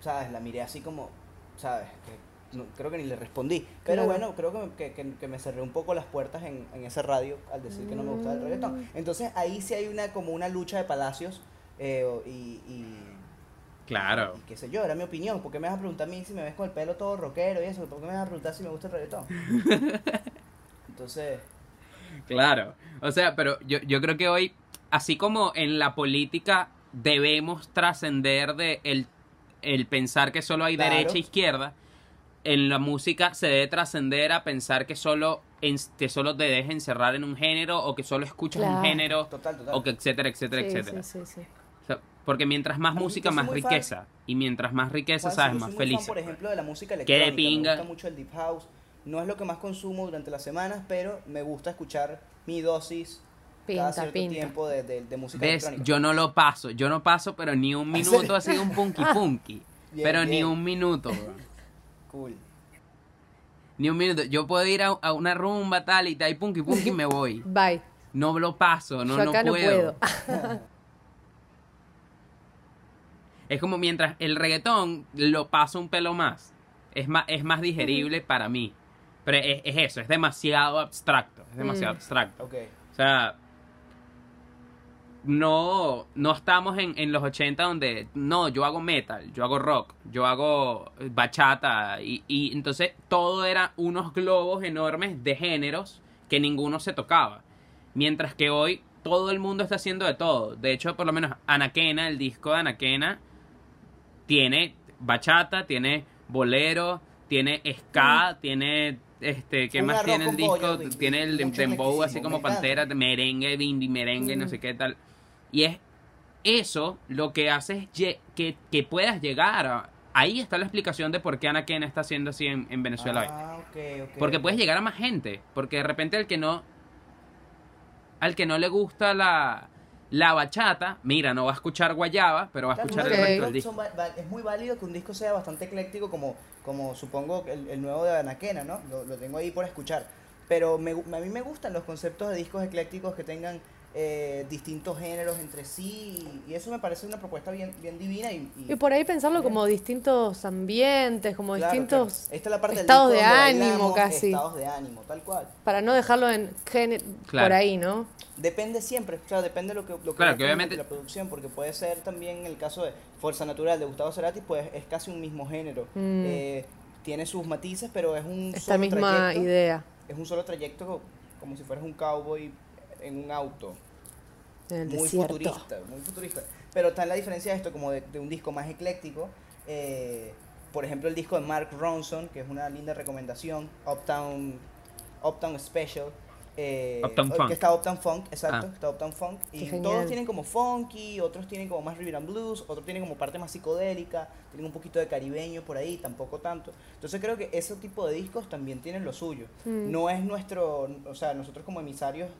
¿sabes? La miré así como, ¿sabes? Que no- creo que ni le respondí. Pero Claro. bueno, creo que me, que, que- me cerré un poco las puertas en, en ese radio al decir que no me gustaba el reggaetón. Mm. Entonces ahí sí hay una como una lucha de palacios eh, y, y, Claro. y qué sé yo, era mi opinión. ¿Por qué me vas a preguntar a mí si me ves con el pelo todo rockero y eso? ¿Por qué me vas a preguntar si me gusta el reggaetón? Entonces, Claro. O sea, pero yo, yo creo que hoy, así como en la política debemos trascender de el, el pensar que solo hay Claro. derecha e izquierda, en la música se debe trascender a pensar que solo, en, que solo te dejes encerrar en un género o que solo escuchas un género total, total. o que etcétera, etcétera, Sí, etcétera. sí, sí, sí. O sea, porque mientras más música, más fan- riqueza. Y mientras más riqueza, sabes, más feliz. por ejemplo, de la música Qué de pinga. Me gusta mucho el deep house. No es lo que más consumo durante las semanas, pero me gusta escuchar mi dosis cada cierto pinta. tiempo de, de- de música ¿Ves? electrónica. Yo no lo paso. Yo no paso, pero ni un ¿En minuto ha sido un punky punky. Bien, pero ni un minuto, bro. Cool. Ni un minuto. Yo puedo ir a, a una rumba tal y tal, y punky punky y me voy. Bye. no lo paso, no, Yo no acá no puedo. puedo. Es como mientras el reggaetón lo paso un pelo más. Es más, es más digerible para mí. Pero es, es eso, es demasiado abstracto. Es demasiado Mm. abstracto. O sea, no, no estamos en, en los 80 donde, no, yo hago metal, yo hago rock, yo hago bachata. Y, y entonces todo era unos globos enormes de géneros que ninguno se tocaba. Mientras que hoy todo el mundo está haciendo de todo. De hecho, por lo menos Anaquena, el disco de Anaquena, tiene bachata, tiene bolero, tiene ska, tiene este, ¿qué Un más tiene el disco? tiene el dembow así como pantera, merengue, indie merengue, no sé qué tal. Y es eso lo que hace es que, que puedas llegar a... Ahí está la explicación de por qué Anaquena está haciendo así en, en Venezuela hoy. Ah, ok, ok. Porque puedes llegar a más gente. Porque de repente al que no. Al que no le gusta la, la bachata, mira, no va a escuchar guayaba, pero va a escuchar el resto del disco. es muy válido que un disco sea bastante ecléctico como, como supongo el, el nuevo de Anaquena, ¿no? Lo, lo tengo ahí por escuchar. Pero me a mí me gustan los conceptos de discos eclécticos que tengan eh, distintos géneros entre sí y eso me parece una propuesta bien, bien divina y, y- Y por ahí pensarlo como distintos ambientes, como claro, distintos... claro. Esta es la parte del estados de ánimo bailamos, casi. Estados de ánimo, tal cual. Para no dejarlo en género Claro. por ahí, ¿no? Depende siempre, o sea, depende de lo que, lo que que obviamente- la producción, porque puede ser también el caso de Fuerza Natural de Gustavo Cerati, pues es casi un mismo género. Mm. Eh, tiene sus matices, pero es un Esta solo misma trayecto. idea Es un solo trayecto como si fueras un cowboy en un auto. Muy desierto. futurista, muy futurista. Pero está la diferencia de esto como de, de un disco más ecléctico. eh, por ejemplo, el disco de Mark Ronson, que es una linda recomendación, Uptown, Uptown Special. eh, Uptown que Funk. está Uptown Funk, exacto, Ah. está Uptown Funk. Y todos tienen como funky, otros tienen como más rhythm and blues, otros tienen como parte más psicodélica, tienen un poquito de caribeño por ahí, tampoco tanto. Entonces creo que ese tipo de discos también tienen lo suyo. Mm. No es nuestro, o sea, nosotros como emisarios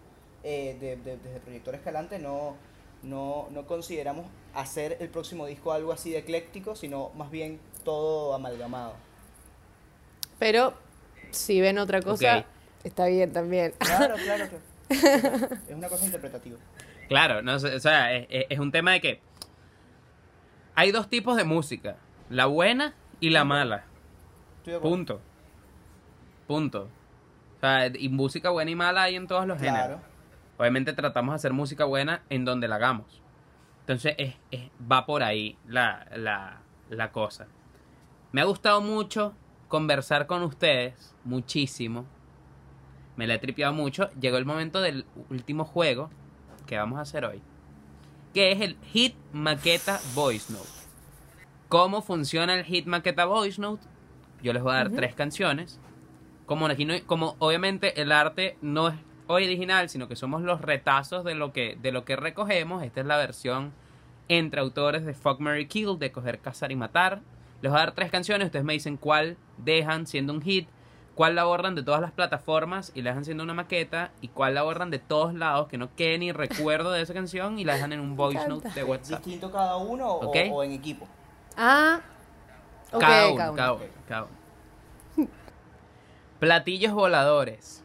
eh, de, de- desde Proyector Escalante no, no, no consideramos hacer el próximo disco algo así de ecléctico, sino más bien todo amalgamado. Pero si ven otra cosa, está bien también. Claro, claro, claro. Es una cosa interpretativa. Claro, no, o sea, es, es- es un tema de que hay dos tipos de música, la buena y la mala. Punto. Punto. O sea, y música buena y mala hay en todos los Claro. géneros. Obviamente tratamos de hacer música buena en donde la hagamos. Entonces es, es- va por ahí la, la, la cosa. Me ha gustado mucho conversar con ustedes, muchísimo. Me la he tripeado mucho. Llegó el momento del último juego que vamos a hacer hoy. Que es el Hit Maqueta Voice Note. ¿Cómo funciona el Hit Maqueta Voice Note? Yo les voy a dar tres canciones. Como, aquí no como obviamente el arte no es original, sino que somos los retazos de lo que, de lo que recogemos. Esta es la versión entre autores de Fuck Mary Kill, de coger, cazar y matar. Les voy a dar tres canciones, ustedes me dicen cuál dejan siendo un hit, cuál la borran de todas las plataformas y la dejan siendo una maqueta, y cuál la borran de todos lados, que no quede ni recuerdo de esa canción y la dejan en un voice note de WhatsApp. ¿Distinto cada uno o, en equipo? Ah, ok, cada uno, cada uno. cada uno, cada uno. Platillos voladores.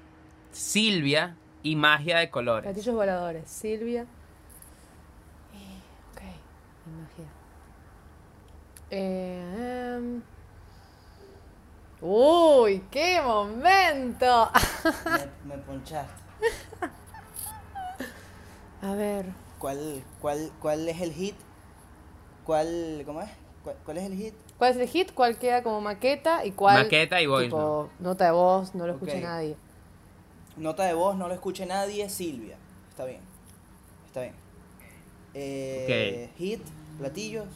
Silvia y magia de colores. Platillos voladores. Silvia. Eh, ok, magia. Eh, em. Uy, qué momento. Me, me ponchaste. A ver, ¿Cuál, cuál, ¿Cuál es el hit? ¿Cuál, ¿Cómo es? ¿Cuál, cuál es el hit? ¿cuál es el hit? ¿Cuál queda como maqueta? ¿Y cuál? Maqueta y voice tipo, nota de voz, no lo escucha nadie. Nota de voz, no lo escuche nadie, Silvia. Está bien. Está bien. Eh, Hit, platillos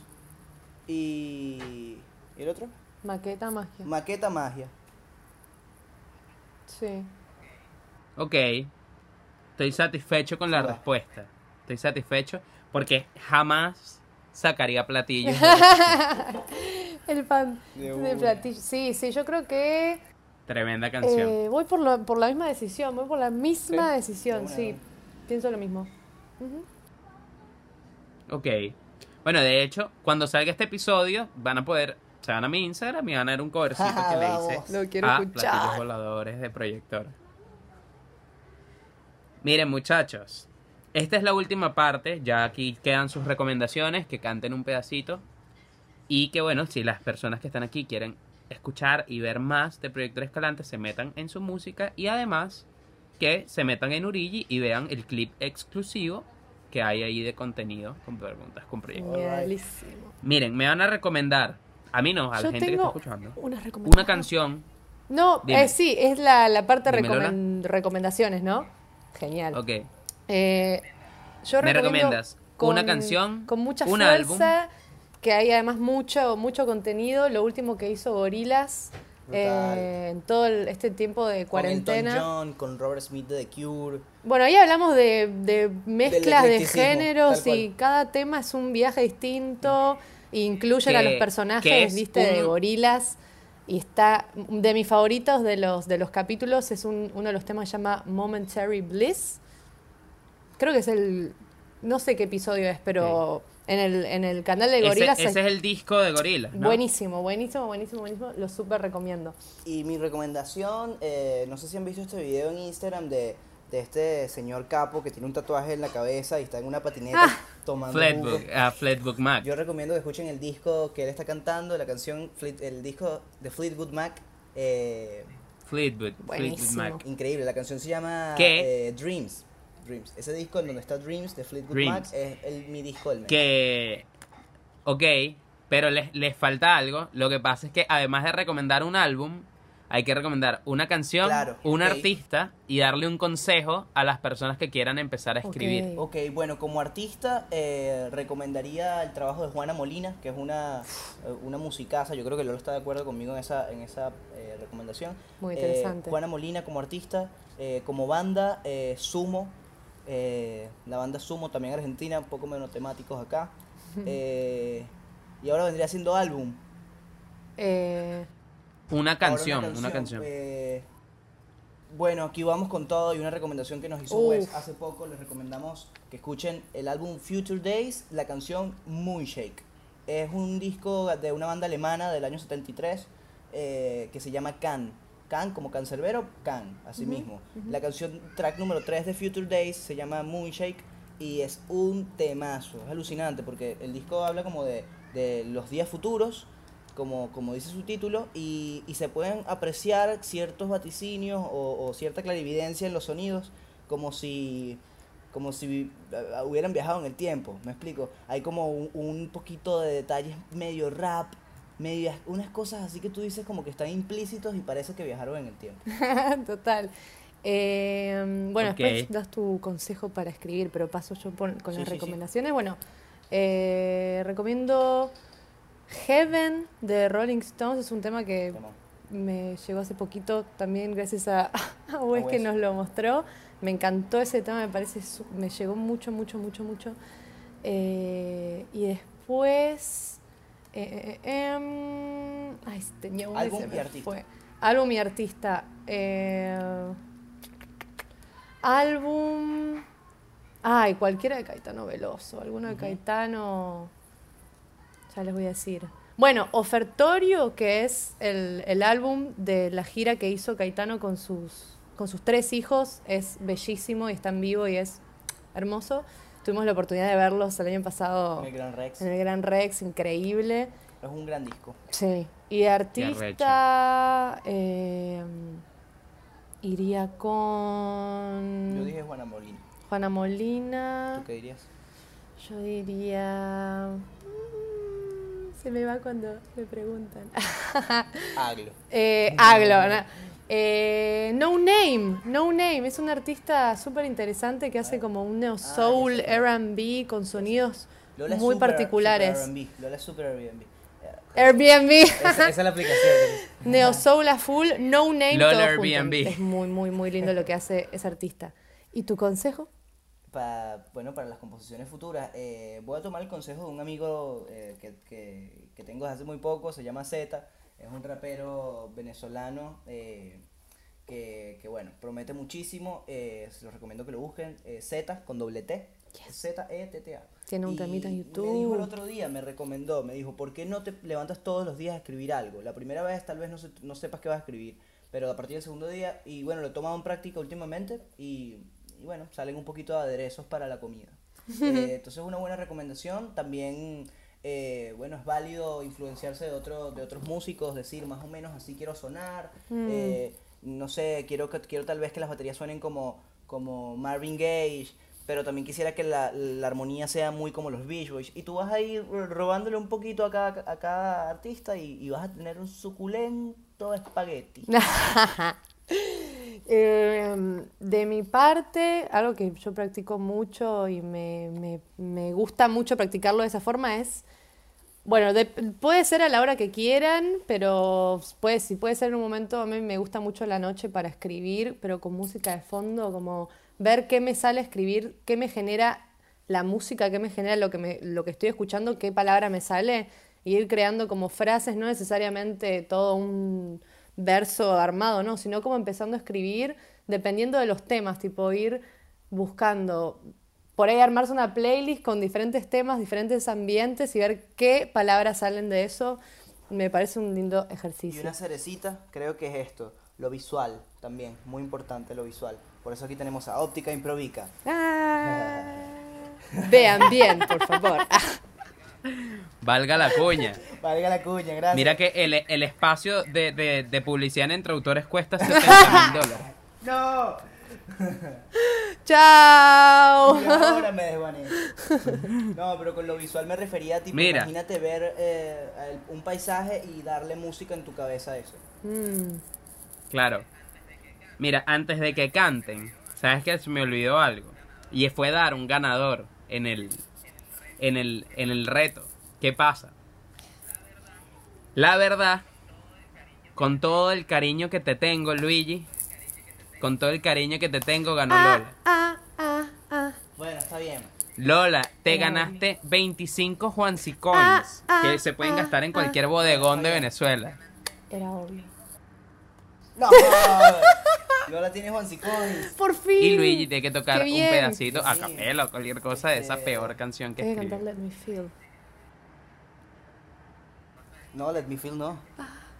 y... ¿y el otro? Maqueta, magia. Maqueta magia. Sí. Ok. Estoy satisfecho con la respuesta. Estoy satisfecho porque jamás sacaría platillos. El pan De de platillo. Sí, sí, yo creo que Tremenda canción. eh, voy por, lo- por la misma decisión, voy por la misma Sí, decisión, sí. Pienso lo mismo. Ok. Bueno, de hecho, cuando salga este episodio, van a poder. Se van a mi Instagram y van a ver un covercito que le hice. Lo quiero a escuchar. platillos voladores de proyector. Miren, muchachos, esta es la última parte. Ya aquí quedan sus recomendaciones, que canten un pedacito. Y que bueno, si las personas que están aquí quieren escuchar y ver más de Proyecto Escalante, se metan en su música. Y además, que se metan en Urigi y vean el clip exclusivo que hay ahí de contenido con preguntas, con proyectos. Miren, me van a recomendar, a mí no, a la Yo gente que está escuchando, recomendaciones. una canción. No, eh, sí, es la, la parte recomen- recomendaciones, ¿no? Genial. Ok. Eh, yo ¿Me recomiendas una canción, con mucha un fuerza, que hay además mucho, mucho contenido. Lo último que hizo Gorilas Brutal. en todo el- este tiempo de Con Elton cuarentena. John, con Robert Smith de The Cure. Bueno, ahí hablamos de, de mezclas de géneros y cada tema es un viaje distinto. Incluyen a los personajes, viste, de gorilas. Y está, de mis favoritos de los, de los capítulos, es un- uno de los temas que se llama Momentary Bliss. Creo que es el, no sé qué episodio es, pero en, el, en el canal de Ese, gorilas ese hay- es el disco de Gorillaz, ¿no? buenísimo, buenísimo, buenísimo, buenísimo. Lo súper recomiendo. Y mi recomendación, eh, no sé si han visto este video en Instagram de, de este señor capo que tiene un tatuaje en la cabeza y está en una patineta Ah. tomando. Flatbook, ah, Flatbook Mac. Yo recomiendo que escuchen el disco que él está cantando, la canción, el disco de Fleetwood Mac. eh, Fleetwood, Fleetwood Buenísimo. Mac. increíble, la canción se llama ¿Qué? eh, Dreams. Dreams. Ese disco en donde está Dreams de Fleetwood Dreams. Mac es el, mi disco del mes. Que, ok, pero les, les falta algo. Lo que pasa es que además de recomendar un álbum, hay que recomendar una canción, Claro, un artista y darle un consejo a las personas que quieran empezar a escribir. Ok. Ok, bueno, como artista eh, recomendaría el trabajo de Juana Molina, que es una, eh, una musicaza, yo creo que Lolo está de acuerdo conmigo en esa, en esa eh, recomendación. Muy Eh, interesante. Juana Molina como artista, eh, como banda, eh, Sumo, eh, la banda Sumo también argentina, un poco menos temáticos acá. Eh, y ahora vendría siendo álbum. Eh, Una canción, una canción. eh, bueno, aquí vamos con todo y una recomendación que nos hizo Uf. Wes hace poco. Les recomendamos que escuchen el álbum Future Days, la canción Moonshake. Es un disco de una banda alemana del año 73 eh, que se llama Can. Can como cancerbero, Can, así mismo. La canción, track número 3 de Future Days se llama Moonshake y es un temazo. Es alucinante porque el disco habla como de, de los días futuros como, como dice su título, y, y se pueden apreciar ciertos vaticinios o, o cierta clarividencia en los sonidos, como si, como si hubieran viajado en el tiempo, ¿me explico? Hay como un, un poquito de detalles medio rap, medias, unas cosas así que tú dices como que están implícitos y parece que viajaron en el tiempo. Total. Eh, bueno, después das tu consejo para escribir, pero paso yo por- con Sí, las sí, sí. recomendaciones. Bueno, eh, recomiendo Heaven de Rolling Stones. Es un tema que me llegó hace poquito también gracias a, a Wes que nos lo mostró. Me encantó ese tema, me parece, me llegó mucho, mucho, mucho, mucho. Eh, y después... eh, eh, em, ay, tenía uno y Álbum y artista. fue. Álbum y artista. eh, álbum... Ay, cualquiera de Caetano Veloso, alguno de Caetano... Ya les voy a decir. Bueno, Ofertorio, que es el, el álbum de la gira que hizo Caetano con sus, con sus tres hijos, es bellísimo y está en vivo y es hermoso. Tuvimos la oportunidad de verlos el año pasado El Gran Rex en el Gran Rex, increíble. es un gran disco. Sí. Y de artista eh, iría con Yo dije Juana Molina. Juana Molina. ¿Tú qué dirías? Yo diría. mm, Se me va cuando me preguntan. Aglo. eh, Aglo, ¿no? Eh, no Name, No Name, es un artista súper interesante que hace como un neo soul, ya sé. RB con sonidos Lola muy super- particulares. super R&B. Lola es super Airbnb. Airbnb, Esa, esa es la aplicación. neo soul a full, No Name, Lola todo junto. Airbnb. Es muy, muy, muy lindo lo que hace ese artista. ¿Y tu consejo? Pa- bueno, para las composiciones futuras, eh, voy a tomar el consejo de un amigo eh, que, que- que tengo desde hace muy poco, se llama Z, es un rapero venezolano eh, que, que, bueno, promete muchísimo, eh, se los recomiendo que lo busquen, eh, Z con doble T, Z-E-T-T-A. Tiene un temita en Me dijo YouTube. el otro día, me recomendó, me dijo, ¿por qué no te levantas todos los días a escribir algo? La primera vez tal vez no, se- no sepas qué vas a escribir, pero a partir del segundo día, y bueno, lo he tomado en práctica últimamente y, y y bueno, salen un poquito de aderezos para la comida. Eh, entonces una buena recomendación. También, eh, bueno, es válido influenciarse de, otro, de otros músicos, decir más o menos así quiero sonar. eh, no sé, quiero, que, quiero tal vez que las baterías suenen como, como Marvin Gaye, pero también quisiera que la, la armonía sea muy como los Beach Boys. Y tú vas a ir robándole un poquito a cada, a cada artista y, y vas a tener un suculento espagueti. Eh, de mi parte, algo que yo practico mucho y me, me- me gusta mucho practicarlo de esa forma es, bueno, de- puede ser a la hora que quieran, pero puede, si puede ser en un momento, a mí me gusta mucho la noche para escribir, pero con música de fondo, como ver qué me sale escribir, qué me genera la música, qué me genera lo que, me, lo que estoy escuchando, qué palabra me sale, y ir creando como frases, no necesariamente todo un verso armado, no, sino como empezando a escribir dependiendo de los temas, tipo ir buscando, por ahí armarse una playlist con diferentes temas, diferentes ambientes y ver qué palabras salen de eso, me parece un lindo Y ejercicio. una cerecita, creo que es esto, lo visual también, muy importante lo visual. Por eso aquí tenemos a Óptica Improvica. Ah. Vean bien, por favor. Ah, Valga la cuña. Valga la cuña, gracias. Mira que el, el espacio de, de, de publicidad en entre autores cuesta 70 mil dólares. ¡No! ¡Chao! Y ahora me desvané. No, pero con lo visual me refería, tipo, Mira. imagínate ver eh, un paisaje y darle música en tu cabeza a eso. Mm, Claro. Mira, antes de que canten, ¿sabes que Se me olvidó algo. Y fue dar un ganador en el, en el, en el reto. ¿Qué pasa? La verdad, con todo el cariño que te tengo, Luigi, con todo el cariño que te tengo, ganó Lola. ah, ah, ah. Bueno, está bien. Lola, te ganaste 25 Juansi Coins Ah, ah, que se pueden ah, gastar en ah. cualquier bodegón de Venezuela. Era obvio. No, Lola tiene Juan Coins. Por fin. Y Luigi tiene que tocar un pedacito a capela o cualquier cosa de esa peor canción que Tengo que cantar. Let Me Feel. No, Let Me Feel no.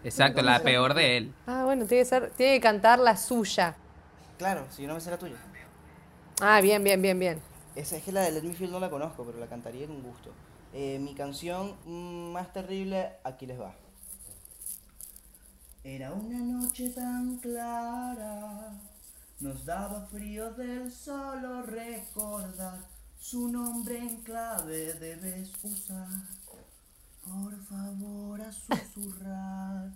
Exacto, la peor de él. Ah, bueno, tiene que, ser, tiene que cantar la suya. Claro, si yo no me sé la tuya. Ah, bien, bien, bien, bien. Esa es que la de Let Me Feel no la conozco, pero la cantaría con gusto. Eh, mi canción más terrible, aquí les va. Era una noche tan clara, nos daba frío del solo recordar. Su nombre en clave debes usar. Por favor, a susurrar.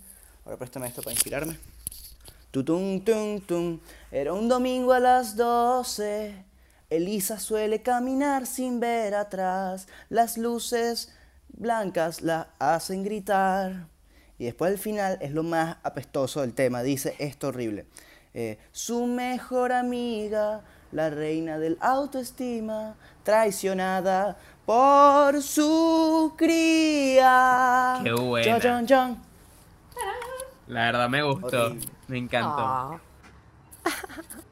Ahora préstame esto para inspirarme. Tutum, tum, tum. Era un domingo a las 12. Elisa suele caminar sin ver atrás. Las luces blancas la hacen gritar. Y después el final es lo más apestoso del tema. Dice esto horrible. Eh, su mejor amiga, la reina del autoestima, traicionada por su cría. Qué buena. John, John, John. La verdad me gustó. Horrible. Me encantó. Ah.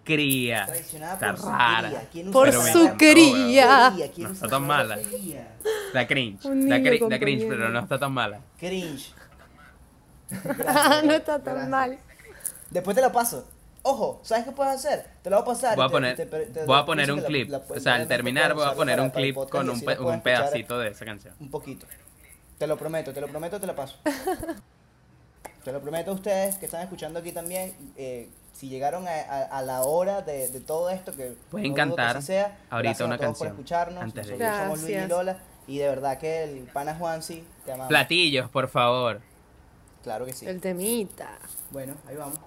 Cría. Traicionada Está por su rara. cría. ¿Quién usa Por su cría. Cría, ¿quién No está tan mala. Da cringe. Da cringe, pero no está tan mala. Cringe. no está tan Gracias. mal. Después te la paso. Ojo, ¿sabes qué puedes hacer? Te la voy a pasar. Voy a poner, te- te- te- voy a poner un que la- clip. la O sea, al terminar voy a poner un clip podcast con un, pe- lo un pedacito de esa canción. Un poquito. Te lo prometo, te lo prometo, te la paso. te lo prometo a ustedes que están escuchando aquí también. eh, si llegaron a, a- a la hora de, de todo esto, que Pueden no que cantar así sea, ahorita gracias a una todos por canción, escucharnos. antes de Nosotros somos Luis y Gracias. Lola. Y de verdad que el pana Juansi te amamos. Platillos, por favor. Claro que sí. El temita. Bueno, ahí vamos.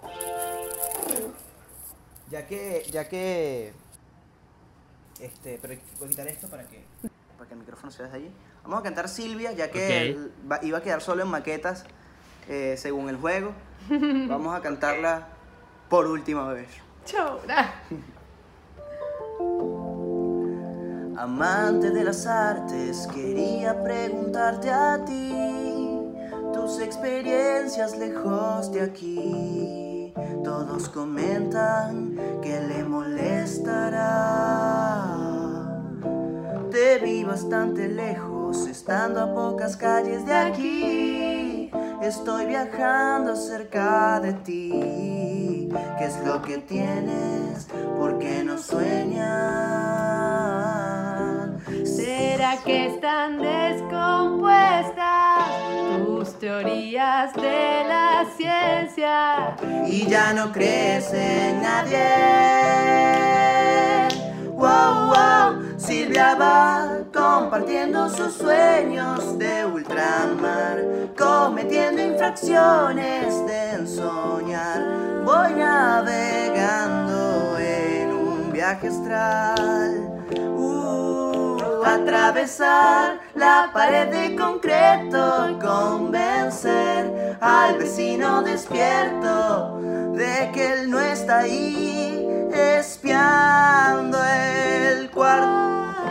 Ya que, ya que, este, pero voy a quitar esto para que, para que el micrófono se vea desde allí. Vamos a cantar Silvia, ya que Ok. el- va- iba a quedar solo en maquetas, eh, según el juego. Vamos a cantarla por última vez. Chau. Amante de las artes, quería preguntarte a ti tus experiencias lejos de aquí. Todos comentan que le molestará. Te vi bastante lejos, estando a pocas calles de aquí. Estoy viajando cerca de ti. ¿Qué es lo que tienes? ¿Por qué no sueñas? ¿Será que están tus teorías de la ciencia? y ya no crees en nadie. Wow, wow, Silvia va compartiendo sus sueños de ultramar, cometiendo infracciones de ensoñar. Voy navegando en un viaje astral. Atravesar la pared de concreto, convencer al vecino despierto de que él no está ahí espiando el cuarto.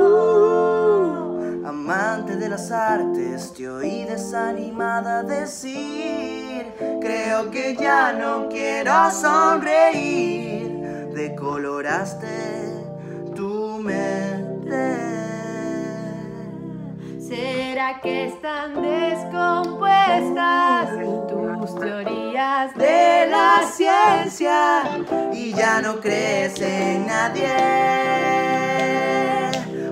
Uh, amante de las artes, te oí desanimada decir, creo que ya no quiero sonreír, decoloraste ¿Será que están descompuestas tus teorías de la ciencia y ya no crees en nadie.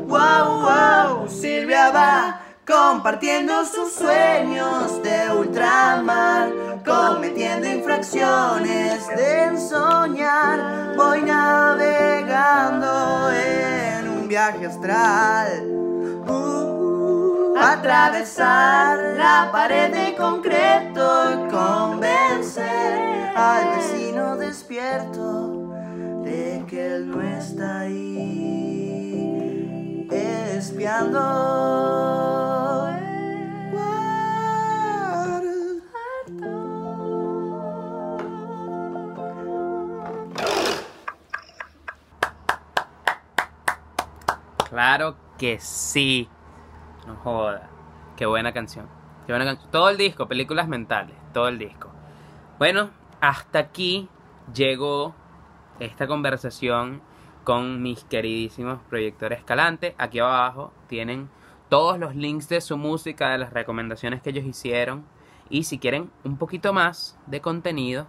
Wow, wow, Silvia va compartiendo sus sueños de ultramar, cometiendo infracciones de ensoñar. Voy navegando en un viaje astral. Atravesar la pared de concreto y convencer al vecino despierto de que él no está ahí espiando. Claro que sí. No joda. Qué buena canción. Qué buena. Todo el disco, películas mentales. Todo el disco. Bueno, hasta aquí llegó esta conversación con mis queridísimos proyectores Escalante. Aquí abajo tienen todos los links de su música, de las recomendaciones que ellos hicieron. Y si quieren un poquito más de contenido,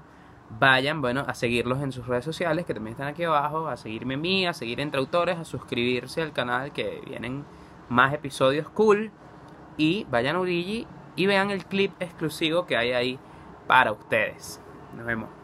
vayan, bueno, a seguirlos en sus redes sociales, que también están aquí abajo, a seguirme a mí, a seguir entre autores, a suscribirse al canal, que vienen más episodios cool. Y vayan a Udigi y vean el clip exclusivo que hay ahí para ustedes. Nos vemos.